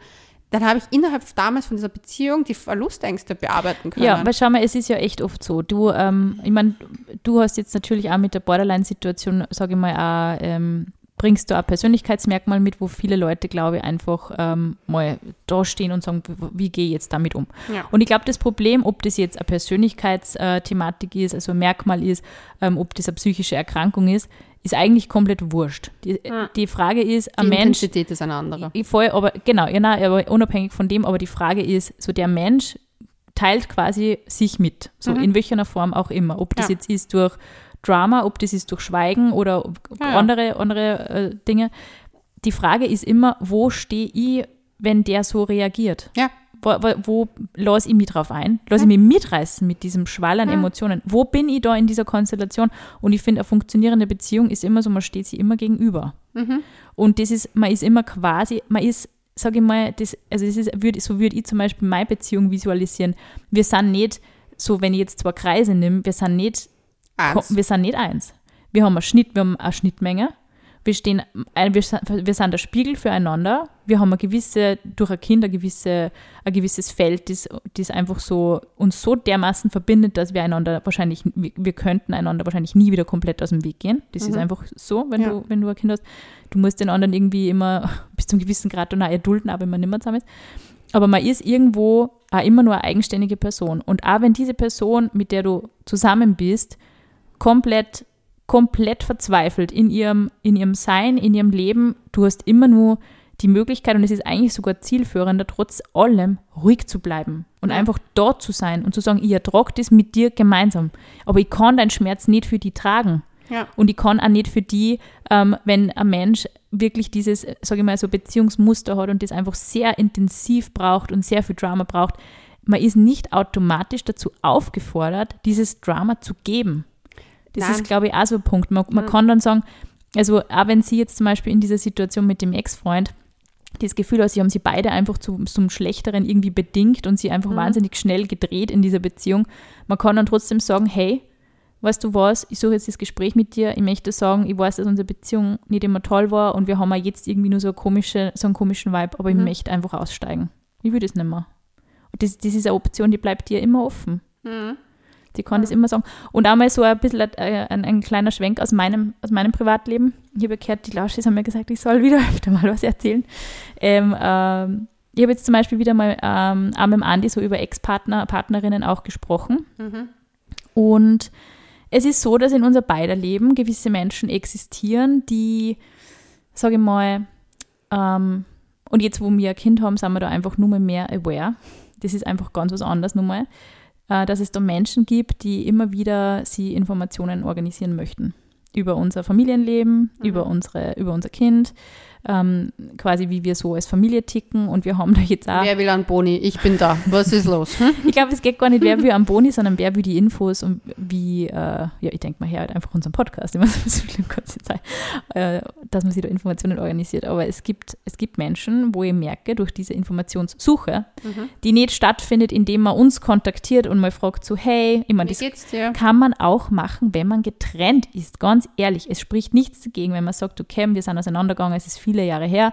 Dann habe ich innerhalb damals von dieser Beziehung die Verlustängste bearbeiten können. Ja, weil schau mal, es ist ja echt oft so. Du, ähm, ich meine, du hast jetzt natürlich auch mit der Borderline-Situation, sage ich mal, auch, ähm, bringst du ein Persönlichkeitsmerkmal mit, wo viele Leute, glaube ich, einfach ähm, mal da stehen und sagen, wie, wie gehe ich jetzt damit um? Ja. Und ich glaube, das Problem, ob das jetzt eine Persönlichkeitsthematik ist, also ein Merkmal ist, ähm, ob das eine psychische Erkrankung ist, ist eigentlich komplett wurscht. Die, die Frage ist, ein die Mensch, Intensität ist eine andere. ich voll, aber genau, ja, nein, aber unabhängig von dem, aber die Frage ist, so der Mensch teilt quasi sich mit, so in welcher Form auch immer. Ob das Ja. jetzt ist durch Drama, ob das ist durch Schweigen oder ob- Ja, ja. andere, andere äh, Dinge. Die Frage ist immer, wo stehe ich, wenn der so reagiert? Ja. Wo, wo, wo lasse ich mich drauf ein? Lasse ich mich mitreißen mit diesem Schwall an Emotionen? Wo bin ich da in dieser Konstellation? Und ich finde, eine funktionierende Beziehung ist immer so, man steht sich immer gegenüber. Und das ist, man ist immer quasi, man ist, sage ich mal, das, also das ist, würd, so würde ich zum Beispiel meine Beziehung visualisieren. Wir sind nicht, so wenn ich jetzt zwei Kreise nehme, wir sind nicht, Eins. wir sind nicht eins. Wir haben eine Schnitt, wir haben eine Schnittmenge. Wir stehen, wir, sind- wir sind der Spiegel füreinander. Wir haben eine gewisse, durch ein Kind, ein, gewisse, ein gewisses Feld, das, das einfach so uns so dermaßen verbindet, dass wir einander wahrscheinlich, wir, könnten einander wahrscheinlich nie wieder komplett aus dem Weg gehen. Das ist einfach so, wenn, Ja. du, wenn du ein Kind hast. Du musst den anderen irgendwie immer bis zum gewissen Grad dann auch erdulden, auch wenn man nicht mehr zusammen ist. Aber man ist irgendwo auch immer nur eine eigenständige Person. Und auch wenn diese Person, mit der du zusammen bist, komplett, komplett verzweifelt in ihrem, in ihrem Sein, in ihrem Leben, du hast immer nur die Möglichkeit, und es ist eigentlich sogar zielführender, trotz allem ruhig zu bleiben und einfach dort zu sein und zu sagen, ich ertrage das mit dir gemeinsam. Aber ich kann deinen Schmerz nicht für die tragen. Ja. Und ich kann auch nicht für die, ähm, wenn ein Mensch wirklich dieses, sage ich mal, so Beziehungsmuster hat und das einfach sehr intensiv braucht und sehr viel Drama braucht, man ist nicht automatisch dazu aufgefordert, dieses Drama zu geben. Das Nein. ist, glaube ich, auch so ein Punkt. Man, man Mhm. kann dann sagen, also auch wenn sie jetzt zum Beispiel in dieser Situation mit dem Ex-Freund das Gefühl hat, sie haben sie beide einfach zu, zum Schlechteren irgendwie bedingt und sie einfach Mhm. wahnsinnig schnell gedreht in dieser Beziehung. Man kann dann trotzdem sagen, hey, weißt du was, ich suche jetzt das Gespräch mit dir, ich möchte sagen, ich weiß, dass unsere Beziehung nicht immer toll war und wir haben auch jetzt irgendwie nur so, eine komische, so einen komischen Vibe, aber ich Mhm. möchte einfach aussteigen. Ich will das nicht mehr. Und das, das ist eine Option, die bleibt dir immer offen. Mhm. Die kann das immer sagen. Und einmal so ein bisschen äh, ein, ein kleiner Schwenk aus meinem, aus meinem Privatleben. Ich habe gehört, die Lauschis haben mir gesagt, ich soll wieder öfter mal was erzählen. Ähm, ähm, ich habe jetzt zum Beispiel wieder mal ähm, auch mit dem Andi so über Ex-Partner, Partnerinnen auch gesprochen. Mhm. Und es ist so, dass in unser beider Leben gewisse Menschen existieren, die, sage ich mal, ähm, und jetzt, wo wir ein Kind haben, sind wir da einfach nur mal mehr aware. Das ist einfach ganz was anderes mal, äh, dass es da Menschen gibt, die immer wieder sie Informationen organisieren möchten. Über unser Familienleben, über, unsere, über unser Kind, ähm, quasi wie wir so als Familie ticken. Und wir haben da jetzt auch Wer will an Boni? Ich bin da. Was ist los? Hm? ich glaube, es geht gar nicht, wer will am Boni, sondern wer will die Infos und wie, äh, ja, ich denke mal, her halt einfach unseren Podcast, immer so es nicht sein, äh, dass man sich da Informationen organisiert. Aber es gibt, es gibt Menschen, wo ich merke, durch diese Informationssuche, Mhm. die nicht stattfindet, indem man uns kontaktiert und mal fragt so, hey, ich meine, das kann man auch machen, wenn man getrennt ist. Ganz ehrlich, es spricht nichts dagegen, wenn man sagt, okay, wir sind auseinandergegangen, es ist viele Jahre her,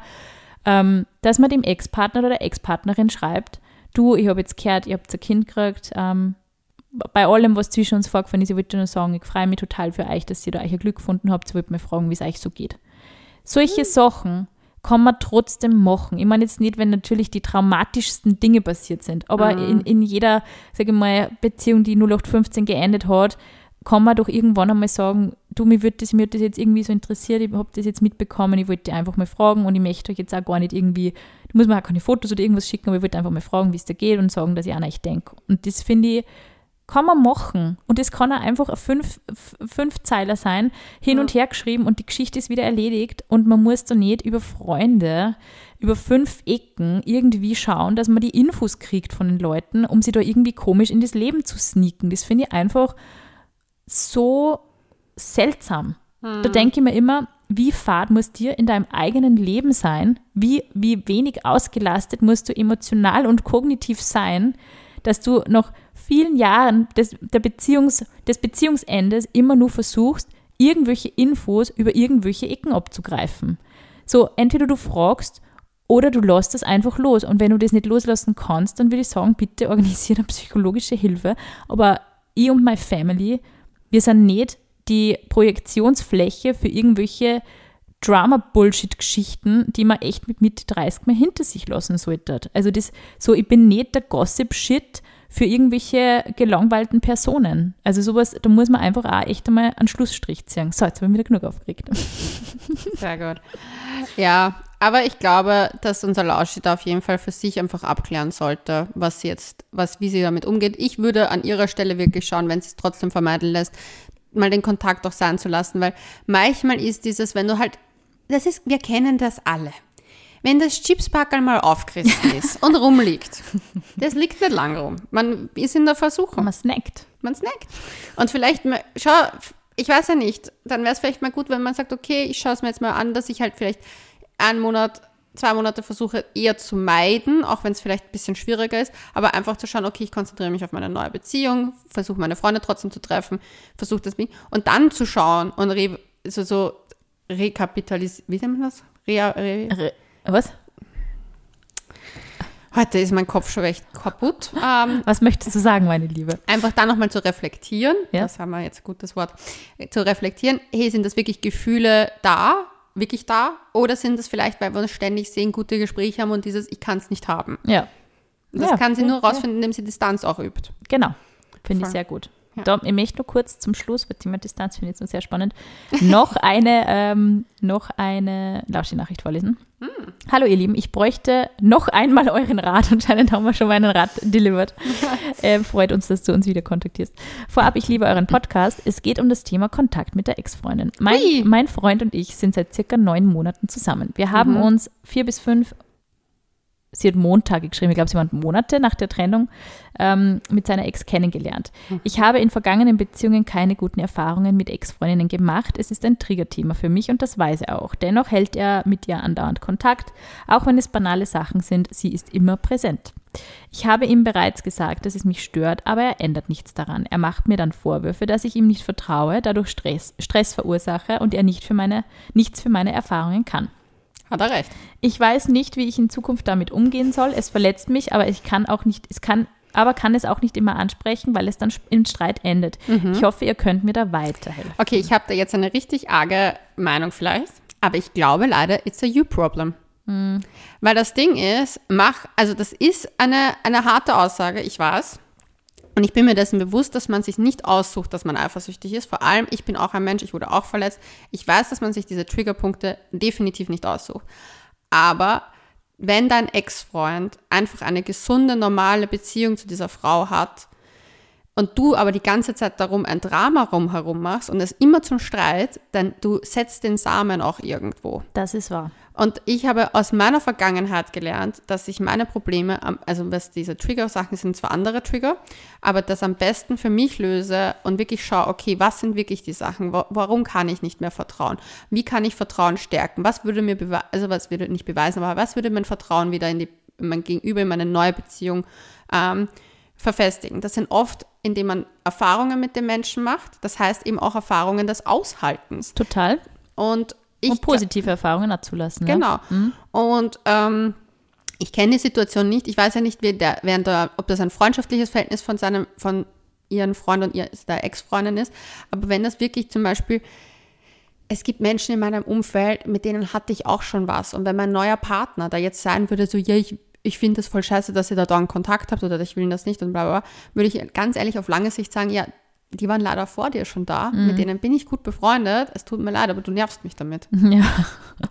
ähm, dass man dem Ex-Partner oder der Ex-Partnerin schreibt, du, ich habe jetzt gehört, ihr habt ein Kind gekriegt, ähm, bei allem, was zwischen uns vorgefallen ist, ich wollte nur sagen, ich freue mich total für euch, dass ihr da euch ein Glück gefunden habt. Ich wollte mal fragen, wie es euch so geht. Solche Sachen kann man trotzdem machen. Ich meine jetzt nicht, wenn natürlich die traumatischsten Dinge passiert sind, aber in, in jeder, sage ich mal, Beziehung, die 0815 geendet hat, kann man doch irgendwann einmal sagen, du, mir wird das, mir hat das jetzt irgendwie so interessiert, ich habe das jetzt mitbekommen, ich wollte einfach mal fragen und ich möchte euch jetzt auch gar nicht irgendwie, du musst mir auch keine Fotos oder irgendwas schicken, aber ich wollte einfach mal fragen, wie es dir geht und sagen, dass ich an euch denke. Und das finde ich, kann man machen. Und das kann auch einfach ein fünf, F- Fünfzeiler sein, hin und her geschrieben und die Geschichte ist wieder erledigt und man muss da nicht über Freunde, über fünf Ecken irgendwie schauen, dass man die Infos kriegt von den Leuten, um sie da irgendwie komisch in das Leben zu sneaken. Das finde ich einfach so seltsam. Da denke ich mir immer, wie fad muss dir in deinem eigenen Leben sein? Wie, wie wenig ausgelastet musst du emotional und kognitiv sein, dass du nach vielen Jahren des, der Beziehungs, des Beziehungsendes immer nur versuchst, irgendwelche Infos über irgendwelche Ecken abzugreifen. So, entweder du fragst oder du lässt das einfach los. Und wenn du das nicht loslassen kannst, dann würde ich sagen, bitte organisiere eine psychologische Hilfe. Aber ich und meine Family, wir sind nicht die Projektionsfläche für irgendwelche Drama-Bullshit-Geschichten, die man echt mit Mitte 30 mal hinter sich lassen sollte. Also das, so, ich bin nicht der Gossip-Shit für irgendwelche gelangweilten Personen. Also sowas, da muss man einfach auch echt einmal einen Schlussstrich ziehen. So, jetzt habe ich wieder genug aufgeregt. Sehr gut. Ja, aber ich glaube, dass unser Lauschi da auf jeden Fall für sich einfach abklären sollte, was jetzt, was, wie sie damit umgeht. Ich würde an ihrer Stelle wirklich schauen, wenn sie es trotzdem vermeiden lässt, mal den Kontakt auch sein zu lassen, weil manchmal ist dieses, wenn du halt, das ist, wir kennen das alle. Wenn das Chipspackerl mal aufgerissen ist und rumliegt, das liegt nicht lang rum. Man ist in der Versuchung Man snackt. man snackt. Und vielleicht, mal, schau, ich weiß ja nicht, dann wäre es vielleicht mal gut, wenn man sagt, okay, ich schaue es mir jetzt mal an, dass ich halt vielleicht einen Monat, zwei Monate versuche eher zu meiden, auch wenn es vielleicht ein bisschen schwieriger ist, aber einfach zu schauen, okay, ich konzentriere mich auf meine neue Beziehung, versuche meine Freunde trotzdem zu treffen, versuche das nicht, und dann zu schauen und re, so, so rekapitalisieren, wie nennt man das? Rea, re, Re- Was? heute ist mein Kopf schon recht kaputt. Ähm, Was möchtest du sagen, meine Liebe? einfach da nochmal zu reflektieren, Ja. das haben wir jetzt ein gutes Wort, zu reflektieren, hey, sind das wirklich Gefühle da, wirklich da, oder sind das vielleicht, weil wir uns ständig sehen, gute Gespräche haben und dieses, ich kann es nicht haben. Ja, das Ja, kann sie nur rausfinden, indem sie Distanz auch übt. genau. Finde ich sehr gut. Ja. Da, ich möchte nur kurz zum Schluss, weil Thema Distanz finde ich jetzt sehr spannend, noch eine, ähm, noch eine Lauschi-Nachricht vorlesen. Hm. Hallo ihr Lieben, ich bräuchte noch einmal euren Rat. Anscheinend haben wir schon mal einen Rat delivered. ähm, freut uns, dass du uns wieder kontaktierst. Vorab, ich liebe euren Podcast. Es geht um das Thema Kontakt mit der Ex-Freundin. Mein, mein Freund und ich sind seit circa neun Monaten zusammen. Wir haben Mhm. uns vier bis fünf sie hat Montage geschrieben, ich glaube, sie waren Monate nach der Trennung ähm, mit seiner Ex kennengelernt. Ich habe in vergangenen Beziehungen keine guten Erfahrungen mit Ex-Freundinnen gemacht. Es ist ein Triggerthema für mich und das weiß er auch. Dennoch hält er mit ihr andauernd Kontakt, auch wenn es banale Sachen sind. Sie ist immer präsent. Ich habe ihm bereits gesagt, dass es mich stört, aber er ändert nichts daran. Er macht mir dann Vorwürfe, dass ich ihm nicht vertraue, dadurch Stress, Stress verursache und er nicht für meine, nichts für meine Erfahrungen kann. Hat er recht. Ich weiß nicht, wie ich in Zukunft damit umgehen soll. Es verletzt mich, aber ich kann auch nicht, es kann, aber kann es auch nicht immer ansprechen, weil es dann im Streit endet. Ich hoffe, ihr könnt mir da weiterhelfen. Okay, ich habe da jetzt eine richtig arge Meinung vielleicht, aber ich glaube leider, it's a you problem. Weil das Ding ist, mach, also das ist eine, eine harte Aussage, ich weiß. Und ich bin mir dessen bewusst, dass man sich nicht aussucht, dass man eifersüchtig ist. Vor allem, ich bin auch ein Mensch, ich wurde auch verletzt. Ich weiß, dass man sich diese Triggerpunkte definitiv nicht aussucht. Aber wenn dein Ex-Freund einfach eine gesunde, normale Beziehung zu dieser Frau hat und du aber die ganze Zeit darum ein Drama rumherum machst und es immer zum Streit, dann du setzt den Samen auch irgendwo. Das ist wahr. Und ich habe aus meiner Vergangenheit gelernt, dass ich meine Probleme, also was diese Trigger-Sachen sind, zwar andere Trigger, aber das am besten für mich löse und wirklich schaue, okay, was sind wirklich die Sachen? Wa- Warum kann ich nicht mehr vertrauen? Wie kann ich Vertrauen stärken? Was würde mir beweisen, also was würde nicht beweisen, aber was würde mein Vertrauen wieder in die, in mein Gegenüber, in meine neue Beziehung ähm, verfestigen? Das sind oft, indem man Erfahrungen mit dem Menschen macht, das heißt eben auch Erfahrungen des Aushaltens. Total. Und ich Und positive Erfahrungen abzulassen. Genau. Ja? Und ähm, ich kenne die Situation nicht. Ich weiß ja nicht, der, während der, ob das ein freundschaftliches Verhältnis von seinem, von ihren Freund und ihr, der Ex-Freundin ist. Aber wenn das wirklich zum Beispiel, es gibt Menschen in meinem Umfeld, mit denen hatte ich auch schon was. Und wenn mein neuer Partner da jetzt sagen würde, so, ja, ich, ich finde das voll scheiße, dass ihr da dann Kontakt habt oder ich will das nicht und bla bla, bla, würde ich ganz ehrlich auf lange Sicht sagen, ja, die waren leider vor dir schon da, mit denen bin ich gut befreundet, es tut mir leid, aber du nervst mich damit. Ja.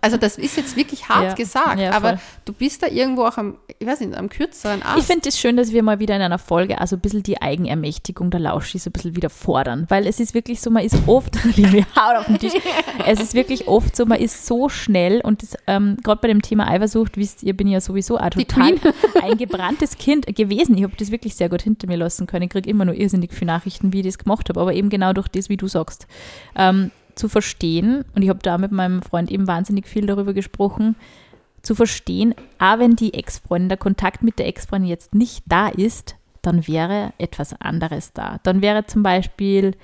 Also das ist jetzt wirklich hart Ja, gesagt, ja, aber du bist da irgendwo auch am, ich weiß nicht, am kürzeren Ast. Ich finde es schön, dass wir mal wieder in einer Folge also ein bisschen die Eigenermächtigung der Lauschi so ein bisschen wieder fordern, weil es ist wirklich so, man ist oft, Liebe, haut auf den Tisch, es ist wirklich oft so, man ist so schnell und das, ähm, gerade bei dem Thema Eifersucht, wisst ihr, bin ja sowieso total ein gebranntes Kind gewesen. Ich habe das wirklich sehr gut hinter mir lassen können. Ich kriege immer nur irrsinnig viele Nachrichten, wie ich das gemacht habe, aber eben genau durch das, wie du sagst. Ähm, zu verstehen, und ich habe da mit meinem Freund eben wahnsinnig viel darüber gesprochen, zu verstehen, auch wenn die Ex-Freundin, der Kontakt mit der Ex-Freundin jetzt nicht da ist, dann wäre etwas anderes da. Dann wäre zum Beispiel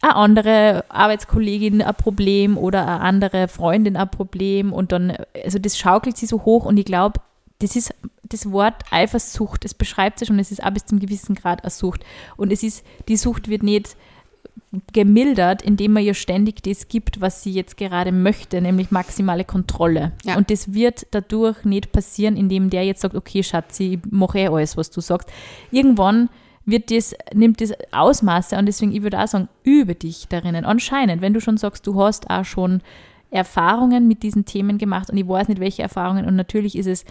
eine andere Arbeitskollegin ein Problem oder eine andere Freundin ein Problem und dann, also das schaukelt sie so hoch und ich glaube, das ist das Wort Eifersucht, es beschreibt sich schon, es ist auch bis zum gewissen Grad eine Sucht. Und es ist, die Sucht wird nicht gemildert, indem man ihr ständig das gibt, was sie jetzt gerade möchte, nämlich maximale Kontrolle. Ja. Und das wird dadurch nicht passieren, indem der jetzt sagt, okay, Schatzi, ich mache eh alles, was du sagst. Irgendwann wird das, nimmt das Ausmaße und deswegen, ich würde auch sagen, übe dich darinnen. Anscheinend, wenn du schon sagst, du hast auch schon Erfahrungen mit diesen Themen gemacht und ich weiß nicht, welche Erfahrungen und natürlich ist es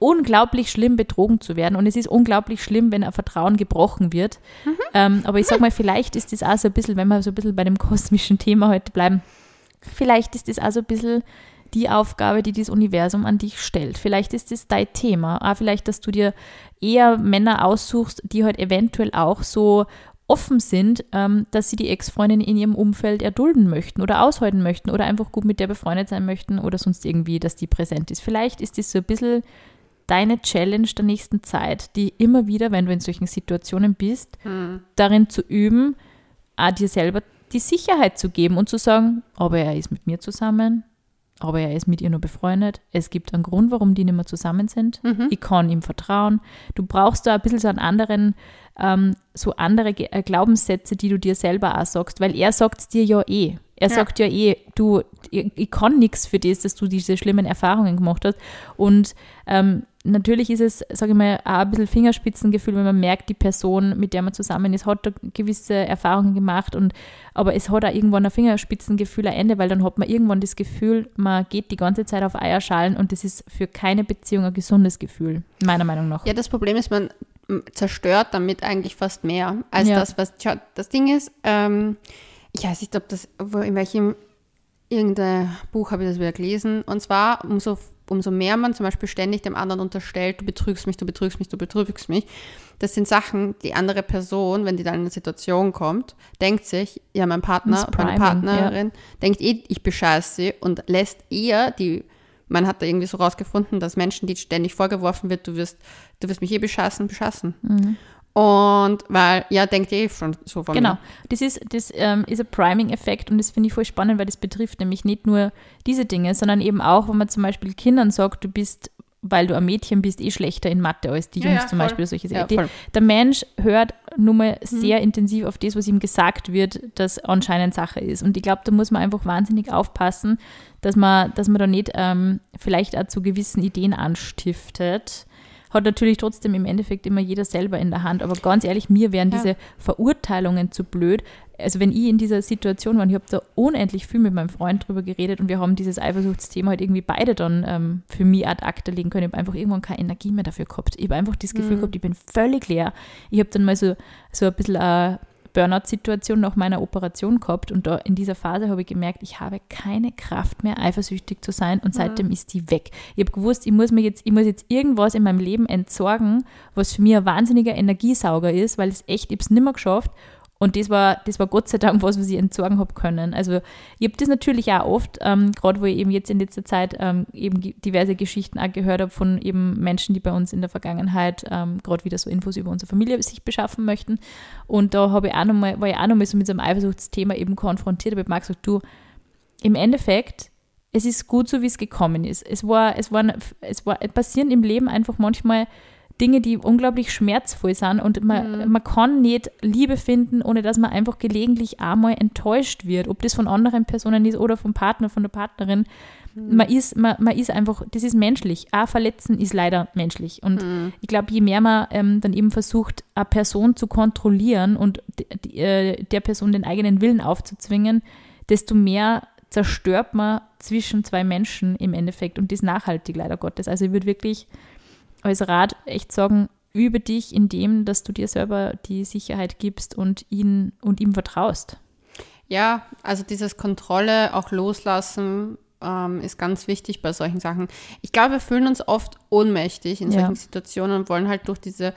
unglaublich schlimm, betrogen zu werden. Und es ist unglaublich schlimm, wenn ein Vertrauen gebrochen wird. Ähm, aber ich sag mal, vielleicht ist das auch so ein bisschen, wenn wir so ein bisschen bei dem kosmischen Thema heute bleiben, vielleicht ist das auch so ein bisschen die Aufgabe, die das Universum an dich stellt. Vielleicht ist das dein Thema. Auch vielleicht, dass du dir eher Männer aussuchst, die halt eventuell auch so offen sind, ähm, dass sie die Ex-Freundin in ihrem Umfeld erdulden möchten oder aushalten möchten oder einfach gut mit der befreundet sein möchten oder sonst irgendwie, dass die präsent ist. Vielleicht ist das so ein bisschen deine Challenge der nächsten Zeit, die immer wieder, wenn du in solchen Situationen bist, darin zu üben, auch dir selber die Sicherheit zu geben und zu sagen, aber er ist mit mir zusammen, aber er ist mit ihr nur befreundet. Es gibt einen Grund, warum die nicht mehr zusammen sind. Ich kann ihm vertrauen. Du brauchst da ein bisschen so einen anderen, ähm, so andere Ge- äh, Glaubenssätze, die du dir selber auch sagst, weil er sagt es dir ja eh. Er Ja. sagt ja eh, du, ich, ich kann nichts für das, dass du diese schlimmen Erfahrungen gemacht hast. Und ähm, natürlich ist es, sage ich mal, auch ein bisschen Fingerspitzengefühl, wenn man merkt, die Person, mit der man zusammen ist, hat da gewisse Erfahrungen gemacht und aber es hat auch irgendwann ein Fingerspitzengefühl ein Ende, weil dann hat man irgendwann das Gefühl, man geht die ganze Zeit auf Eierschalen und das ist für keine Beziehung ein gesundes Gefühl, meiner Meinung nach. Ja, das Problem ist, man zerstört damit eigentlich fast mehr als Ja. das, was. Schau, das Ding ist, ähm, ich weiß nicht, ob das, wo, in welchem irgendein Buch habe ich das wieder gelesen. Und zwar, umso, umso mehr man zum Beispiel ständig dem anderen unterstellt, du betrügst mich, du betrügst mich, du betrügst mich. Das sind Sachen, die andere Person, wenn die dann in eine Situation kommt, denkt sich, ja, mein Partner, Das meine Priming, Partnerin, denkt eh, ich bescheiße sie und lässt eher die, man hat da irgendwie so rausgefunden, dass Menschen, die ständig vorgeworfen wird, du wirst, du wirst mich eh bescheißen, bescheißen. Und weil, ja, denkt ihr eh schon so von Genau, mir. das ist, das ähm, ist ein Priming-Effekt und das finde ich voll spannend, weil das betrifft nämlich nicht nur diese Dinge, sondern eben auch, wenn man zum Beispiel Kindern sagt, du bist, weil du ein Mädchen bist, eh schlechter in Mathe als die Ja, Jungs ja, zum voll. Beispiel. Solche Ja. Die- der Mensch hört nur mal sehr intensiv auf das, was ihm gesagt wird, das anscheinend Sache ist. Und ich glaube, da muss man einfach wahnsinnig aufpassen, dass man, dass man da nicht ähm, vielleicht auch zu gewissen Ideen anstiftet. Hat natürlich trotzdem im Endeffekt immer jeder selber in der Hand. Aber ganz ehrlich, mir wären Ja. diese Verurteilungen zu blöd. Also wenn ich in dieser Situation war, und ich habe da unendlich viel mit meinem Freund drüber geredet und wir haben dieses Eifersuchtsthema halt irgendwie beide dann ähm, für mich ad acta legen können. Ich habe einfach irgendwann keine Energie mehr dafür gehabt. Ich habe einfach das Gefühl gehabt, ich bin völlig leer. Ich habe dann mal so, so ein bisschen eine Burnout-Situation nach meiner Operation gehabt und da in dieser Phase habe ich gemerkt, ich habe keine Kraft mehr, eifersüchtig zu sein und seitdem ist die weg. Ich habe gewusst, ich muss mir jetzt, ich muss jetzt irgendwas in meinem Leben entsorgen, was für mich ein wahnsinniger Energiesauger ist, weil es echt, ich habe es nicht mehr geschafft und das war, das war Gott sei Dank was, was ich entsorgen habe können. Also ich habe das natürlich auch oft, ähm, gerade wo ich eben jetzt in letzter Zeit ähm, eben diverse Geschichten auch gehört habe von eben Menschen, die bei uns in der Vergangenheit ähm, gerade wieder so Infos über unsere Familie sich beschaffen möchten. Und da habe ich auch noch mal, war ich auch nochmal so mit so einem Eifersuchtsthema eben konfrontiert, aber ich habe gesagt, du, im Endeffekt, es ist gut so, wie es gekommen ist. Es war, es waren, es war, passieren im Leben einfach manchmal Dinge, die unglaublich schmerzvoll sind und man, man kann nicht Liebe finden, ohne dass man einfach gelegentlich einmal enttäuscht wird, ob das von anderen Personen ist oder vom Partner, von der Partnerin. Man ist, man, man ist einfach, das ist menschlich. Auch verletzen ist leider menschlich. Und ich glaube, je mehr man ähm, dann eben versucht, eine Person zu kontrollieren und äh, der Person den eigenen Willen aufzuzwingen, desto mehr zerstört man zwischen zwei Menschen im Endeffekt und das nachhaltig leider Gottes. Also ich würde wirklich als Rat echt sagen, übe dich in dem, dass du dir selber die Sicherheit gibst und ihn und ihm vertraust. Ja, also dieses Kontrolle, auch loslassen, ähm, ist ganz wichtig bei solchen Sachen. Ich glaube, wir fühlen uns oft ohnmächtig in Ja. solchen Situationen und wollen halt durch diese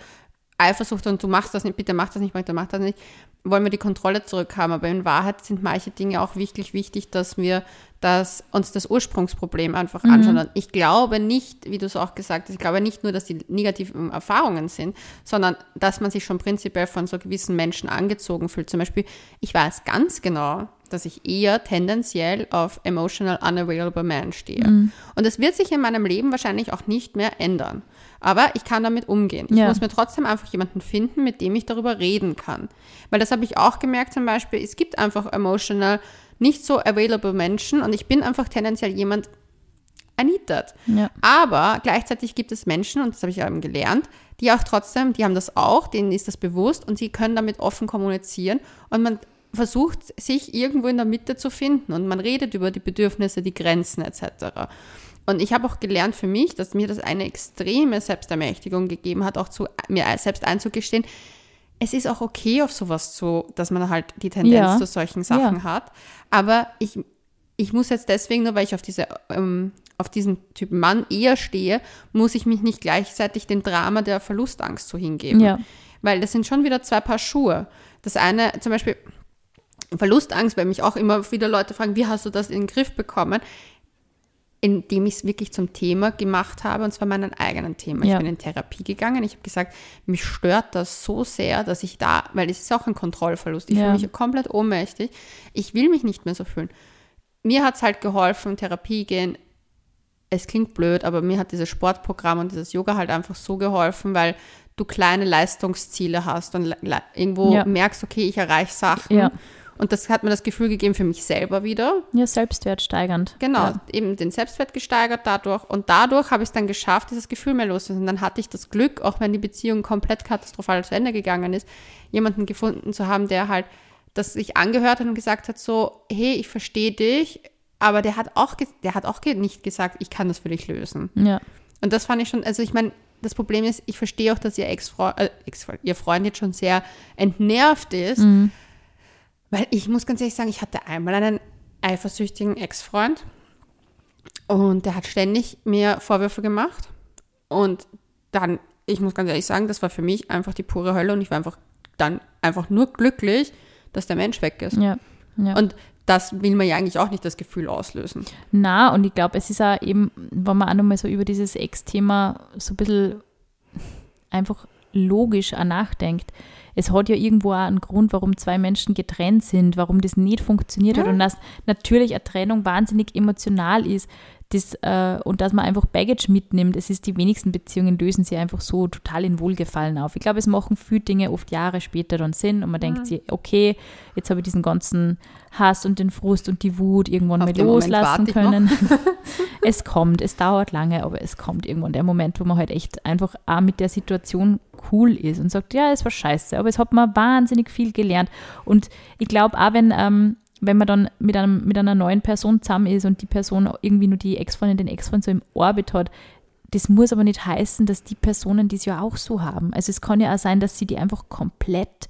Eifersucht und du machst das nicht, bitte mach das nicht, bitte mach das nicht, wollen wir die Kontrolle zurückhaben. Aber in Wahrheit sind manche Dinge auch wirklich wichtig, dass wir das, uns das Ursprungsproblem einfach anschauen. Und ich glaube nicht, wie du es auch gesagt hast, ich glaube nicht nur, dass die negativen Erfahrungen sind, sondern dass man sich schon prinzipiell von so gewissen Menschen angezogen fühlt. Zum Beispiel, ich weiß ganz genau, dass ich eher tendenziell auf emotional unavailable men stehe. Und das wird sich in meinem Leben wahrscheinlich auch nicht mehr ändern. Aber ich kann damit umgehen. Ich Ja. muss mir trotzdem einfach jemanden finden, mit dem ich darüber reden kann. Weil das habe ich auch gemerkt zum Beispiel, es gibt einfach emotional nicht so available Menschen und ich bin einfach tendenziell jemand, I need that. Ja. Aber gleichzeitig gibt es Menschen, und das habe ich eben gelernt, die auch trotzdem, die haben das auch, denen ist das bewusst und sie können damit offen kommunizieren und man versucht, sich irgendwo in der Mitte zu finden und man redet über die Bedürfnisse, die Grenzen etc. Und ich habe auch gelernt für mich, dass mir das eine extreme Selbstermächtigung gegeben hat, auch zu mir selbst einzugestehen, es ist auch okay, auf sowas zu, dass man halt die Tendenz Ja. zu solchen Sachen Ja. hat. Aber ich, ich muss jetzt deswegen, nur weil ich auf diese, ähm, auf diesen Typen Mann eher stehe, muss ich mich nicht gleichzeitig dem Drama der Verlustangst so hingeben. Ja. Weil das sind schon wieder zwei Paar Schuhe. Das eine, zum Beispiel Verlustangst, weil mich auch immer wieder Leute fragen, wie hast du das in den Griff bekommen? Indem ich es wirklich zum Thema gemacht habe, und zwar meinen eigenen Thema. Ja. Ich bin in Therapie gegangen. Ich habe gesagt, mich stört das so sehr, dass ich da, weil es ist auch ein Kontrollverlust. Ich Ja. fühle mich komplett ohnmächtig. Ich will mich nicht mehr so fühlen. Mir hat es halt geholfen, Therapie gehen. Es klingt blöd, aber mir hat dieses Sportprogramm und dieses Yoga halt einfach so geholfen, weil du kleine Leistungsziele hast und irgendwo Ja. merkst, okay, ich erreiche Sachen. Und das hat mir das Gefühl gegeben für mich selber wieder. Ja, Selbstwert steigernd. Genau, Ja. eben den Selbstwert gesteigert dadurch. Und dadurch habe ich es dann geschafft, dieses Gefühl mehr loszulassen. Und dann hatte ich das Glück, auch wenn die Beziehung komplett katastrophal zu Ende gegangen ist, jemanden gefunden zu haben, der halt das sich angehört hat und gesagt hat so, hey, ich verstehe dich, aber der hat auch, der hat auch nicht gesagt, ich kann das für dich lösen. Ja. Und das fand ich schon, also ich meine, das Problem ist, ich verstehe auch, dass ihr Ex-Freund, äh, Ex ihr Freund jetzt schon sehr entnervt ist, weil ich muss ganz ehrlich sagen, ich hatte einmal einen eifersüchtigen Ex-Freund und der hat ständig mir Vorwürfe gemacht und dann, ich muss ganz ehrlich sagen, das war für mich einfach die pure Hölle und ich war einfach dann einfach nur glücklich, dass der Mensch weg ist. Ja. ja. Und das will man ja eigentlich auch nicht das Gefühl auslösen. Na, und ich glaube, es ist auch eben, wenn man auch nochmal so über dieses Ex-Thema so ein bisschen einfach logisch nachdenkt. Es hat ja irgendwo auch einen Grund, warum zwei Menschen getrennt sind, warum das nicht funktioniert hat und dass natürlich eine Trennung wahnsinnig emotional ist das, äh, und dass man einfach Baggage mitnimmt. Es ist die wenigsten Beziehungen lösen sie einfach so total in Wohlgefallen auf. Ich glaube, es machen viele Dinge oft Jahre später dann Sinn und man denkt sich, okay, jetzt habe ich diesen ganzen Hass und den Frust und die Wut irgendwann Auf mal loslassen können. es kommt, es dauert lange, aber es kommt irgendwann der Moment, wo man halt echt einfach auch mit der Situation cool ist und sagt, ja, es war scheiße, aber es hat mir wahnsinnig viel gelernt. Und ich glaube auch, wenn, ähm, wenn man dann mit, einem, mit einer neuen Person zusammen ist und die Person irgendwie nur die Ex-Freundin, den Ex-Freund so im Orbit hat, das muss aber nicht heißen, dass die Personen das ja auch so haben. Also es kann ja auch sein, dass sie die einfach komplett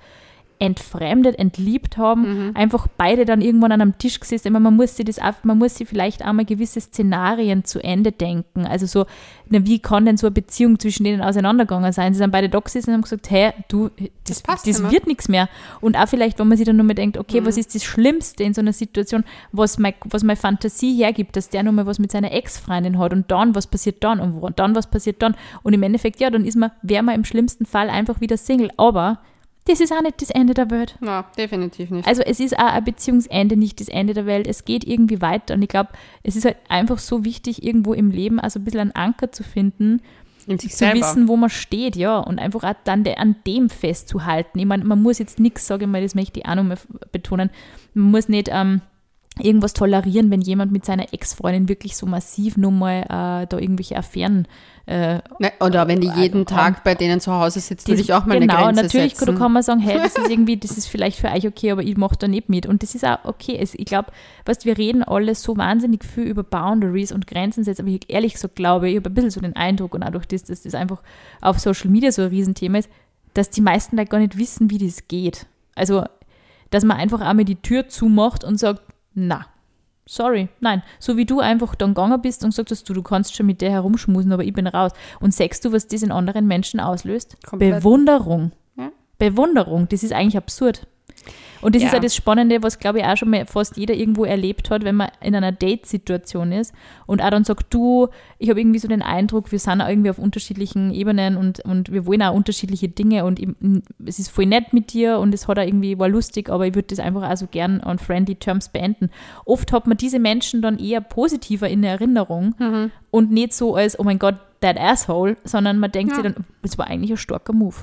entfremdet, entliebt haben, Mhm. einfach beide dann irgendwann an einem Tisch gesessen. Meine, Man muss sie das auch, man muss sie vielleicht einmal gewisse Szenarien zu Ende denken. Also so, na, wie kann denn so eine Beziehung zwischen denen auseinandergegangen sein? Sie sind beide da gesessen und haben gesagt, hey, du, das, Das das, nicht wird nichts mehr. Und auch vielleicht, wenn man sich dann nur mal denkt, okay, Mhm. was ist das Schlimmste in so einer Situation, was, mein, was meine Fantasie hergibt, dass der nur mal was mit seiner Ex-Freundin hat und dann, was passiert dann und wo- und dann, was passiert dann. Und im Endeffekt, ja, dann ist man, wäre man im schlimmsten Fall einfach wieder Single. Aber das ist auch nicht das Ende der Welt. Na, definitiv nicht. Also es ist auch ein Beziehungsende, nicht das Ende der Welt. Es geht irgendwie weiter und ich glaube, es ist halt einfach so wichtig, irgendwo im Leben also ein bisschen einen Anker zu finden, In sich zu selber. wissen, wo man steht, ja, und einfach auch dann de, an dem festzuhalten. Ich meine, man muss jetzt nichts, sage ich mal, das möchte ich auch nochmal betonen, man muss nicht ähm, irgendwas tolerieren, wenn jemand mit seiner Ex-Freundin wirklich so massiv nur mal äh, da irgendwelche Affären äh, Ne, oder wenn die jeden Also, Tag bei denen zu Hause sitzt, würde ich auch mal genau, eine Grenze natürlich setzen. kann man sagen, hey, das ist irgendwie, das ist vielleicht für euch okay, aber ich mache da nicht mit. Und das ist auch okay. Es, ich glaube, weißt, wir reden alle so wahnsinnig viel über Boundaries und Grenzen setzen, aber ich ehrlich gesagt glaube, ich habe ein bisschen so den Eindruck und auch durch das, dass das einfach auf Social Media so ein Riesenthema ist, dass die meisten da gar nicht wissen, wie das geht. Also, dass man einfach einmal die Tür zumacht und sagt, na, Sorry, nein. So wie du einfach dann gegangen bist und gesagt hast, du, du kannst schon mit der herumschmusen, aber ich bin raus. Und sagst du, was das in anderen Menschen auslöst? Komplett. Bewunderung. Ja. Bewunderung. Das ist eigentlich absurd. Und das Ja. ist ja das Spannende, was, glaube ich, auch schon mal fast jeder irgendwo erlebt hat, wenn man in einer Date-Situation ist und auch dann sagt, du, ich habe irgendwie so den Eindruck, wir sind auch irgendwie auf unterschiedlichen Ebenen und, und wir wollen auch unterschiedliche Dinge und ich, es ist voll nett mit dir und es hat auch irgendwie, war lustig, aber ich würde das einfach auch so gern on friendly terms beenden. Oft hat man diese Menschen dann eher positiver in Erinnerung und nicht so als, oh mein Gott, that asshole, sondern man denkt Ja. sich dann, es war eigentlich ein starker Move.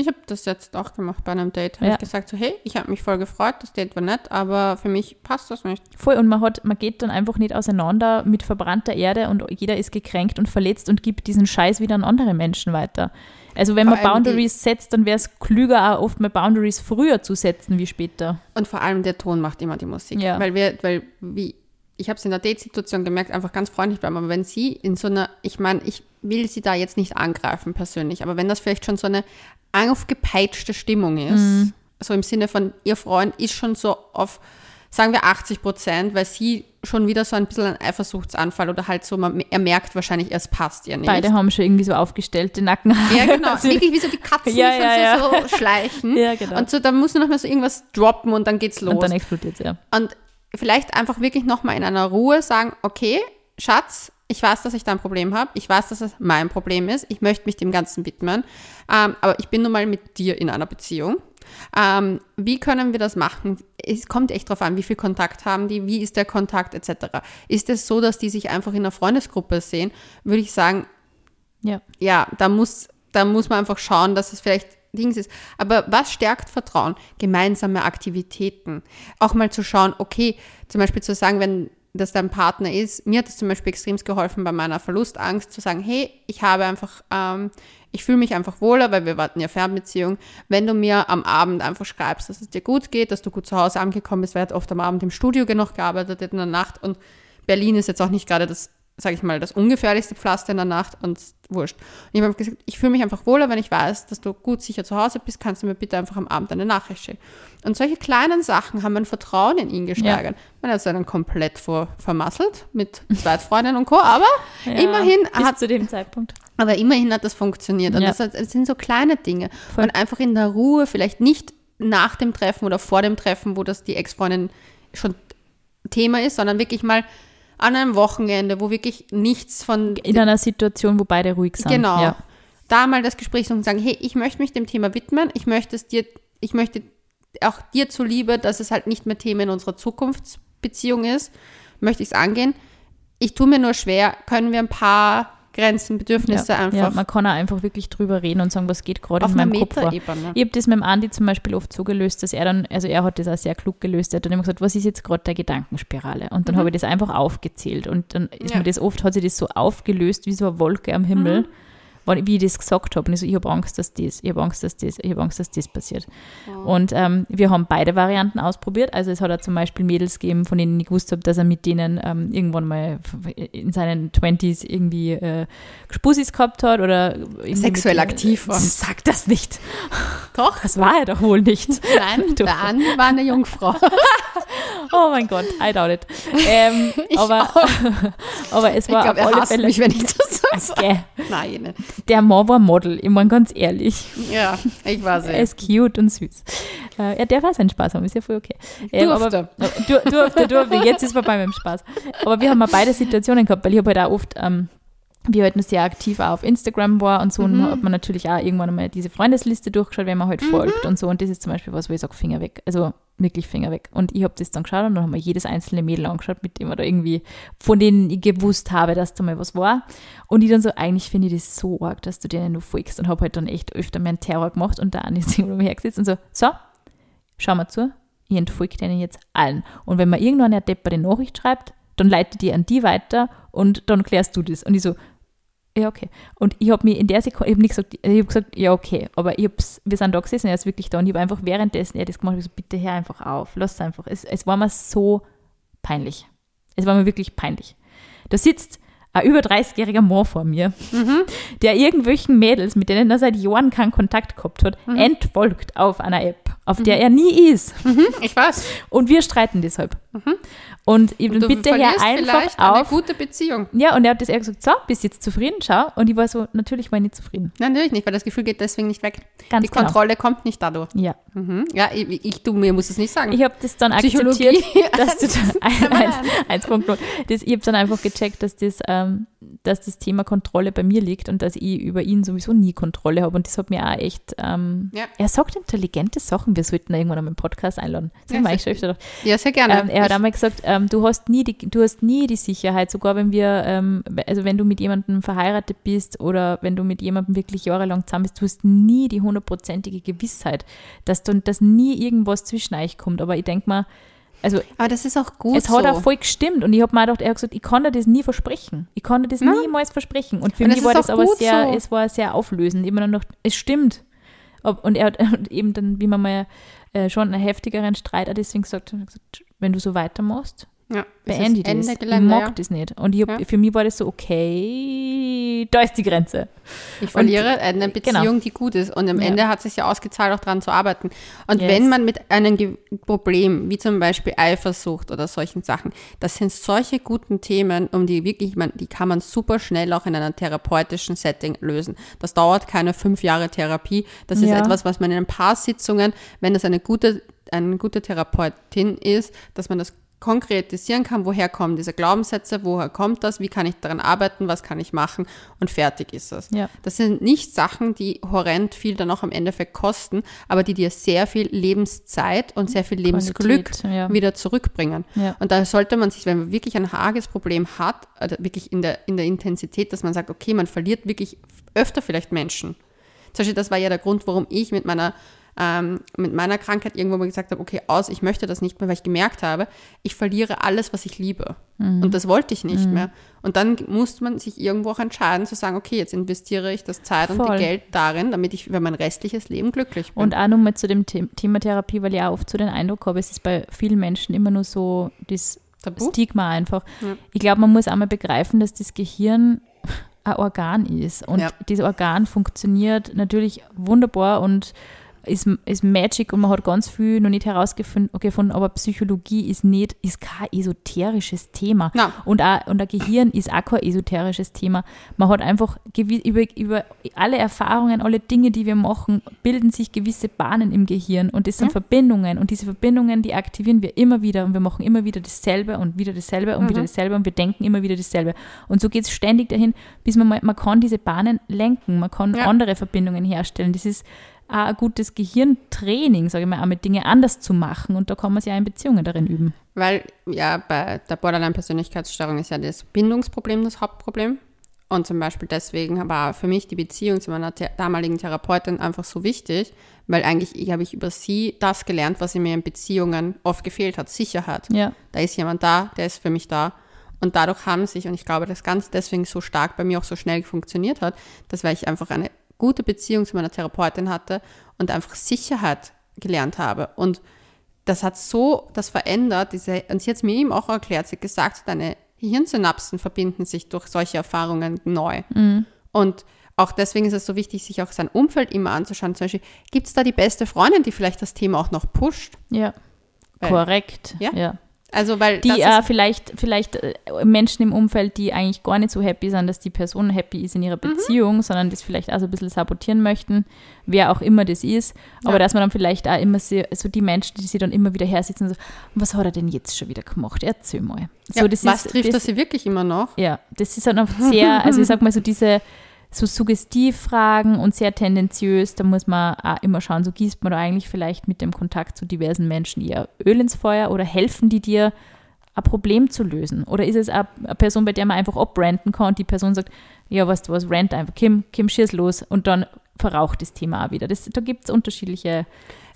Ich habe das jetzt auch gemacht bei einem Date. Habe Ja. ich gesagt so, hey, ich habe mich voll gefreut, das Date war nett, aber für mich passt das nicht. Voll, und man hat, man geht dann einfach nicht auseinander mit verbrannter Erde und jeder ist gekränkt und verletzt und gibt diesen Scheiß wieder an andere Menschen weiter. Also wenn Vor man Boundaries setzt, dann wäre es klüger, auch oft mal Boundaries früher zu setzen wie später. Und vor allem der Ton macht immer die Musik. Ja. Weil wir, weil wie, ich habe es in der Date-Situation gemerkt, einfach ganz freundlich bleiben. Aber wenn sie in so einer, ich meine, ich will sie da jetzt nicht angreifen persönlich, aber wenn das vielleicht schon so eine aufgepeitschte Stimmung ist, Mhm. so im Sinne von, ihr Freund ist schon so auf, sagen wir 80 Prozent, weil sie schon wieder so ein bisschen ein Eifersuchtsanfall oder halt so, man, er merkt wahrscheinlich, es passt ihr nicht. Beide haben schon irgendwie so aufgestellte Nackenhaare. Ja, genau. Also- Wirklich wie so die Katzen, Ja, die ja, schon so, so schleichen. Ja, genau. Und so, da muss nur noch mal so irgendwas droppen und dann geht's los. und dann explodiert es, ja. Und vielleicht einfach wirklich nochmal in einer Ruhe sagen, okay, Schatz, ich weiß, dass ich da ein Problem habe. Ich weiß, dass es mein Problem ist. Ich möchte mich dem Ganzen widmen. Ähm, aber ich bin nun mal mit dir in einer Beziehung. Ähm, wie können wir das machen? Es kommt echt drauf an, wie viel Kontakt haben die, wie ist der Kontakt etc. Ist es so, dass die sich einfach in einer Freundesgruppe sehen? Würde ich sagen, Ja. ja, da muss, da muss man einfach schauen, dass es vielleicht Dings ist. Aber was stärkt Vertrauen? Gemeinsame Aktivitäten. Auch mal zu schauen, okay, zum Beispiel zu sagen, wenn das dein Partner ist, mir hat es zum Beispiel extrem geholfen bei meiner Verlustangst, zu sagen, hey, ich habe einfach, ähm, ich fühle mich einfach wohler, weil wir warten ja Fernbeziehung, wenn du mir am Abend einfach schreibst, dass es dir gut geht, dass du gut zu Hause angekommen bist, weil er hat oft am Abend im Studio genug gearbeitet in der Nacht und Berlin ist jetzt auch nicht gerade das sage ich mal, das ungefährlichste Pflaster in der Nacht und wurscht. Und ich habe gesagt, ich fühle mich einfach wohler, wenn ich weiß, dass du gut sicher zu Hause bist, kannst du mir bitte einfach am Abend eine Nachricht schicken. Und solche kleinen Sachen haben mein Vertrauen in ihn gesteigert. Ja. Man hat es dann komplett vor, vermasselt mit Zweitfreundin und Co., aber ja, immerhin hat zu dem Zeitpunkt. Aber immerhin hat das funktioniert. Und ja. das, das, sind so kleine Dinge. Voll. Und einfach in der Ruhe, vielleicht nicht nach dem Treffen oder vor dem Treffen, wo das die Ex-Freundin schon Thema ist, sondern wirklich mal an einem Wochenende, wo wirklich nichts von. In einer Situation, wo beide ruhig sind. Genau. Ja. Da mal das Gespräch suchen und sagen, hey, ich möchte mich dem Thema widmen, ich möchte es dir, ich möchte auch dir zuliebe, dass es halt nicht mehr Thema in unserer Zukunftsbeziehung ist, möchte ich es angehen. Ich tue mir nur schwer, können wir ein paar Grenzen, Bedürfnisse ja, einfach. Ja, man kann auch einfach wirklich drüber reden und sagen, was geht gerade in meinem Kopf vor. Ich habe das mit dem Andi zum Beispiel oft so gelöst, dass er dann, also er hat das auch sehr klug gelöst, er hat dann immer gesagt, was ist jetzt gerade der Gedankenspirale? Und dann mhm. habe ich das einfach aufgezählt und dann ist ja. mir das oft, hat sich das so aufgelöst wie so eine Wolke am Himmel. Mhm wie ich das gesagt habe. Und ich so, ich habe Angst, dass das, ich habe Angst, dass das, ich habe Angst, dass das passiert. Oh. Und ähm, wir haben beide Varianten ausprobiert. Also es hat er zum Beispiel Mädels gegeben, von denen ich gewusst habe, dass er mit denen ähm, irgendwann mal in seinen 20s irgendwie äh, Gespussis gehabt hat oder sexuell mit, aktiv war. Sag das nicht. Doch. Das war er doch wohl nicht. Nein, der Andi war eine Jungfrau. oh mein Gott, I doubt it. Ähm, aber, aber es war ich glaub, auf alle Fälle. Mich, wenn ich das so okay. Nein. Der Mann war Model, ich meine ganz ehrlich. Ja, ich weiß Er ist cute und süß. Äh, ja, der war seinen Spaß haben, ist ja voll okay. Ähm, durfte. Aber, du, durfte, durfte. Jetzt ist vorbei mit dem Spaß. Aber wir haben mal beide Situationen gehabt, weil ich habe halt auch oft ähm, wie halt noch sehr aktiv auch auf Instagram war und so. Mhm. Und hat man natürlich auch irgendwann mal diese Freundesliste durchgeschaut, wenn man halt mhm. folgt und so. Und das ist zum Beispiel was, wo ich sage, Finger weg. Also wirklich Finger weg. Und ich habe das dann geschaut und dann haben wir jedes einzelne Mädel angeschaut, mit dem oder irgendwie, von denen ich gewusst habe, dass da mal was war. Und ich dann so, eigentlich finde ich das so arg, dass du denen nur folgst und habe halt dann echt öfter meinen Terror gemacht und da ist irgendwo hergesetzt und so, so, schau mal zu, ich entfolge denen jetzt allen. Und wenn man irgendwann eine deppere Nachricht schreibt, dann leitet die an die weiter und dann klärst du das. Und ich so, ja, okay. Und ich habe mir in der Sekunde, ich habe nicht gesagt, ich habe gesagt, ja, okay, aber ich hab's, wir sind da gesessen, er ist wirklich da und ich habe einfach währenddessen er das gemacht, ich so, bitte hör einfach auf, lass es einfach. Es, es war mir so peinlich. Es war mir wirklich peinlich. Da sitzt ein über 30-jähriger Mann vor mir, mhm. der irgendwelchen Mädels, mit denen er seit Jahren keinen Kontakt gehabt hat, mhm. entfolgt auf einer App, auf mhm. der er nie ist. Mhm. Ich weiß. Und wir streiten deshalb. Und, ich und bitte her einfach auf. Eine gute Beziehung. Ja, und er hat das eher gesagt, so, bist jetzt zufrieden? Schau. Und ich war so, natürlich war ich nicht zufrieden. Nein, natürlich nicht, weil das Gefühl geht deswegen nicht weg. Ganz Die genau. Kontrolle kommt nicht dadurch. Ja. Mhm. Ja, ich, ich, du, mir muss es nicht sagen. Ich habe das dann akzeptiert, dass du da 1.0. Ich habe dann einfach gecheckt, dass das, ähm, dass das Thema Kontrolle bei mir liegt und dass ich über ihn sowieso nie Kontrolle habe. Und das hat mir auch echt, ähm, ja. er sagt intelligente Sachen, wir sollten irgendwann im Podcast einladen. Das ja, sehr, schon ja, sehr gerne. Ähm, er hat einmal gesagt, ähm, du, hast nie die, du hast nie die Sicherheit, sogar wenn wir, ähm, also wenn du mit jemandem verheiratet bist oder wenn du mit jemandem wirklich jahrelang zusammen bist, du hast nie die hundertprozentige Gewissheit, dass, du, dass nie irgendwas zwischen euch kommt. Aber ich denke mal, also, aber das ist auch gut. Es hat auch voll gestimmt und ich habe mir gedacht, er hat gesagt, ich kann dir das nie versprechen. Ich kann dir das ja. niemals versprechen. Und für und mich war das aber sehr, so. es war sehr auflösend. Immer noch, es stimmt. Und er hat eben dann, wie man mal äh, schon einen heftigeren Streit deswegen gesagt, wenn du so weitermachst, ja, beende das. Ende Gelände, ich mag ja. das nicht. Und hab, ja. für mich war das so, okay, da ist die Grenze. Ich verliere und, eine Beziehung, genau. die gut ist. Und am ja. Ende hat es sich ja ausgezahlt, auch daran zu arbeiten. Und yes. wenn man mit einem Problem, wie zum Beispiel Eifersucht oder solchen Sachen, das sind solche guten Themen, um die wirklich, man, die kann man super schnell auch in einem therapeutischen Setting lösen. Das dauert keine fünf Jahre Therapie. Das ist etwas, was man in ein paar Sitzungen, wenn es eine gute eine gute Therapeutin ist, dass man das konkretisieren kann, woher kommen diese Glaubenssätze, woher kommt das, wie kann ich daran arbeiten, was kann ich machen und fertig ist es. Ja. Das sind nicht Sachen, die horrend viel dann auch am Endeffekt kosten, aber die dir sehr viel Lebenszeit und sehr viel Lebensglück ja. wieder zurückbringen. Ja. Und da sollte man sich, wenn man wirklich ein arges Problem hat, also wirklich in der, in der Intensität, dass man sagt, okay, man verliert wirklich öfter vielleicht Menschen Zum Beispiel, das war ja der Grund, warum ich mit meiner ähm, mit meiner Krankheit irgendwo mal gesagt habe, okay, aus, ich möchte das nicht mehr, weil ich gemerkt habe, ich verliere alles, was ich liebe. Mhm. Und das wollte ich nicht mhm. mehr. Und dann muss man sich irgendwo auch entscheiden zu sagen, okay, jetzt investiere ich das Zeit Voll. und Geld darin, damit ich über mein restliches Leben glücklich bin. Und auch nochmal zu dem Thema Therapie, weil ich auch oft so den Eindruck habe, es ist bei vielen Menschen immer nur so das Tabu? Stigma einfach. Ja. Ich glaube, man muss einmal begreifen, dass das Gehirn ein Organ ist. Und ja. dieses Organ funktioniert natürlich wunderbar und ist, ist Magic und man hat ganz viel noch nicht herausgefunden, aber Psychologie ist nicht, ist kein esoterisches Thema. Und, auch, und ein Gehirn ist auch kein esoterisches Thema. Man hat einfach über, über alle Erfahrungen, alle Dinge, die wir machen, bilden sich gewisse Bahnen im Gehirn und das sind ja. Verbindungen und diese Verbindungen, die aktivieren wir immer wieder und wir machen immer wieder dasselbe und wieder dasselbe und mhm. wieder dasselbe und wir denken immer wieder dasselbe. Und so geht es ständig dahin, bis man, man kann diese Bahnen lenken, man kann ja. andere Verbindungen herstellen. Das ist auch ein gutes Gehirntraining, sage ich mal, auch mit Dingen anders zu machen. Und da kann man sich auch in Beziehungen darin üben. Weil ja, bei der Borderline-Persönlichkeitsstörung ist ja das Bindungsproblem das Hauptproblem. Und zum Beispiel deswegen war für mich die Beziehung zu meiner damaligen Therapeutin einfach so wichtig, weil eigentlich ich, habe ich über sie das gelernt, was mir in Beziehungen oft gefehlt hat, Sicherheit. Ja. Da ist jemand da, der ist für mich da. Und dadurch haben sich, und ich glaube, das ganz deswegen so stark bei mir auch so schnell funktioniert hat, dass weil ich einfach eine gute Beziehung zu meiner Therapeutin hatte und einfach Sicherheit gelernt habe. Und das hat so das verändert, diese, und sie hat es mir eben auch erklärt, sie hat gesagt, deine Hirnsynapsen verbinden sich durch solche Erfahrungen neu. Mhm. Und auch deswegen ist es so wichtig, sich auch sein Umfeld immer anzuschauen. Zum Beispiel, gibt es da die beste Freundin, die vielleicht das Thema auch noch pusht? Ja. Weil, Korrekt. Ja? ja. Also, weil die äh, vielleicht, vielleicht äh, Menschen im Umfeld, die eigentlich gar nicht so happy sind, dass die Person happy ist in ihrer mhm. Beziehung, mhm. sondern das vielleicht auch so ein bisschen sabotieren möchten, wer auch immer das ist. Aber ja. dass man dann vielleicht auch immer so, so die Menschen, die sie dann immer wieder hersitzen und so, was hat er denn jetzt schon wieder gemacht? Erzähl mal. So, ja, was ist, trifft das, er sie wirklich immer noch? Ja, das ist dann oft sehr, also ich sag mal so diese so Suggestivfragen und sehr tendenziös. Da muss man auch immer schauen, so gießt man da eigentlich vielleicht mit dem Kontakt zu diversen Menschen eher Öl ins Feuer oder helfen die dir, ein Problem zu lösen? Oder ist es eine Person, bei der man einfach abbranden kann und die Person sagt, ja, was du was, rant einfach, Kim, Kim, schieß los und dann verraucht das Thema auch wieder. Das, da gibt es unterschiedliche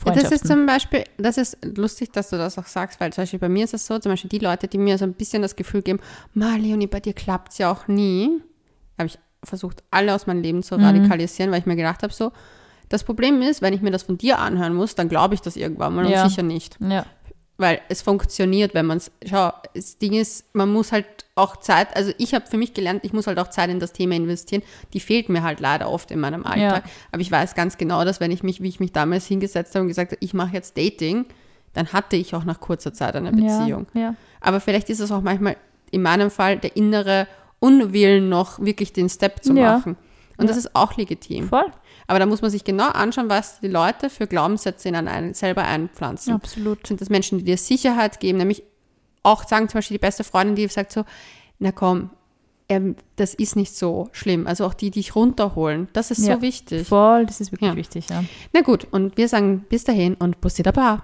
das ist zum Beispiel, das ist lustig, dass du das auch sagst, weil zum Beispiel bei mir ist es so, zum Beispiel die Leute, die mir so ein bisschen das Gefühl geben, Ma, Leonie, bei dir klappt es ja auch nie, habe ich versucht, alle aus meinem Leben zu mhm. radikalisieren, weil ich mir gedacht habe, so, das Problem ist, wenn ich mir das von dir anhören muss, dann glaube ich das irgendwann mal ja. und sicher nicht. Ja. Weil es funktioniert, wenn man es, schau, das Ding ist, man muss halt auch Zeit, also ich habe für mich gelernt, ich muss halt auch Zeit in das Thema investieren. Die fehlt mir halt leider oft in meinem Alltag. Ja. Aber ich weiß ganz genau, dass wenn ich mich, wie ich mich damals hingesetzt habe und gesagt habe, ich mache jetzt Dating, dann hatte ich auch nach kurzer Zeit eine Beziehung. Ja, Aber vielleicht ist es auch manchmal in meinem Fall der innere Unwillen noch wirklich den Step zu ja. machen. Und ja. das ist auch legitim. Voll. Aber da muss man sich genau anschauen, was die Leute für Glaubenssätze in einen selber einpflanzen. Absolut. Sind das Menschen, die dir Sicherheit geben, nämlich auch sagen zum Beispiel die beste Freundin, die sagt so, na komm, ähm, das ist nicht so schlimm. Also auch die, die dich runterholen. Das ist ja. so wichtig. Voll, das ist wirklich ja. wichtig, ja. Na gut, und wir sagen bis dahin und Bussi dabei.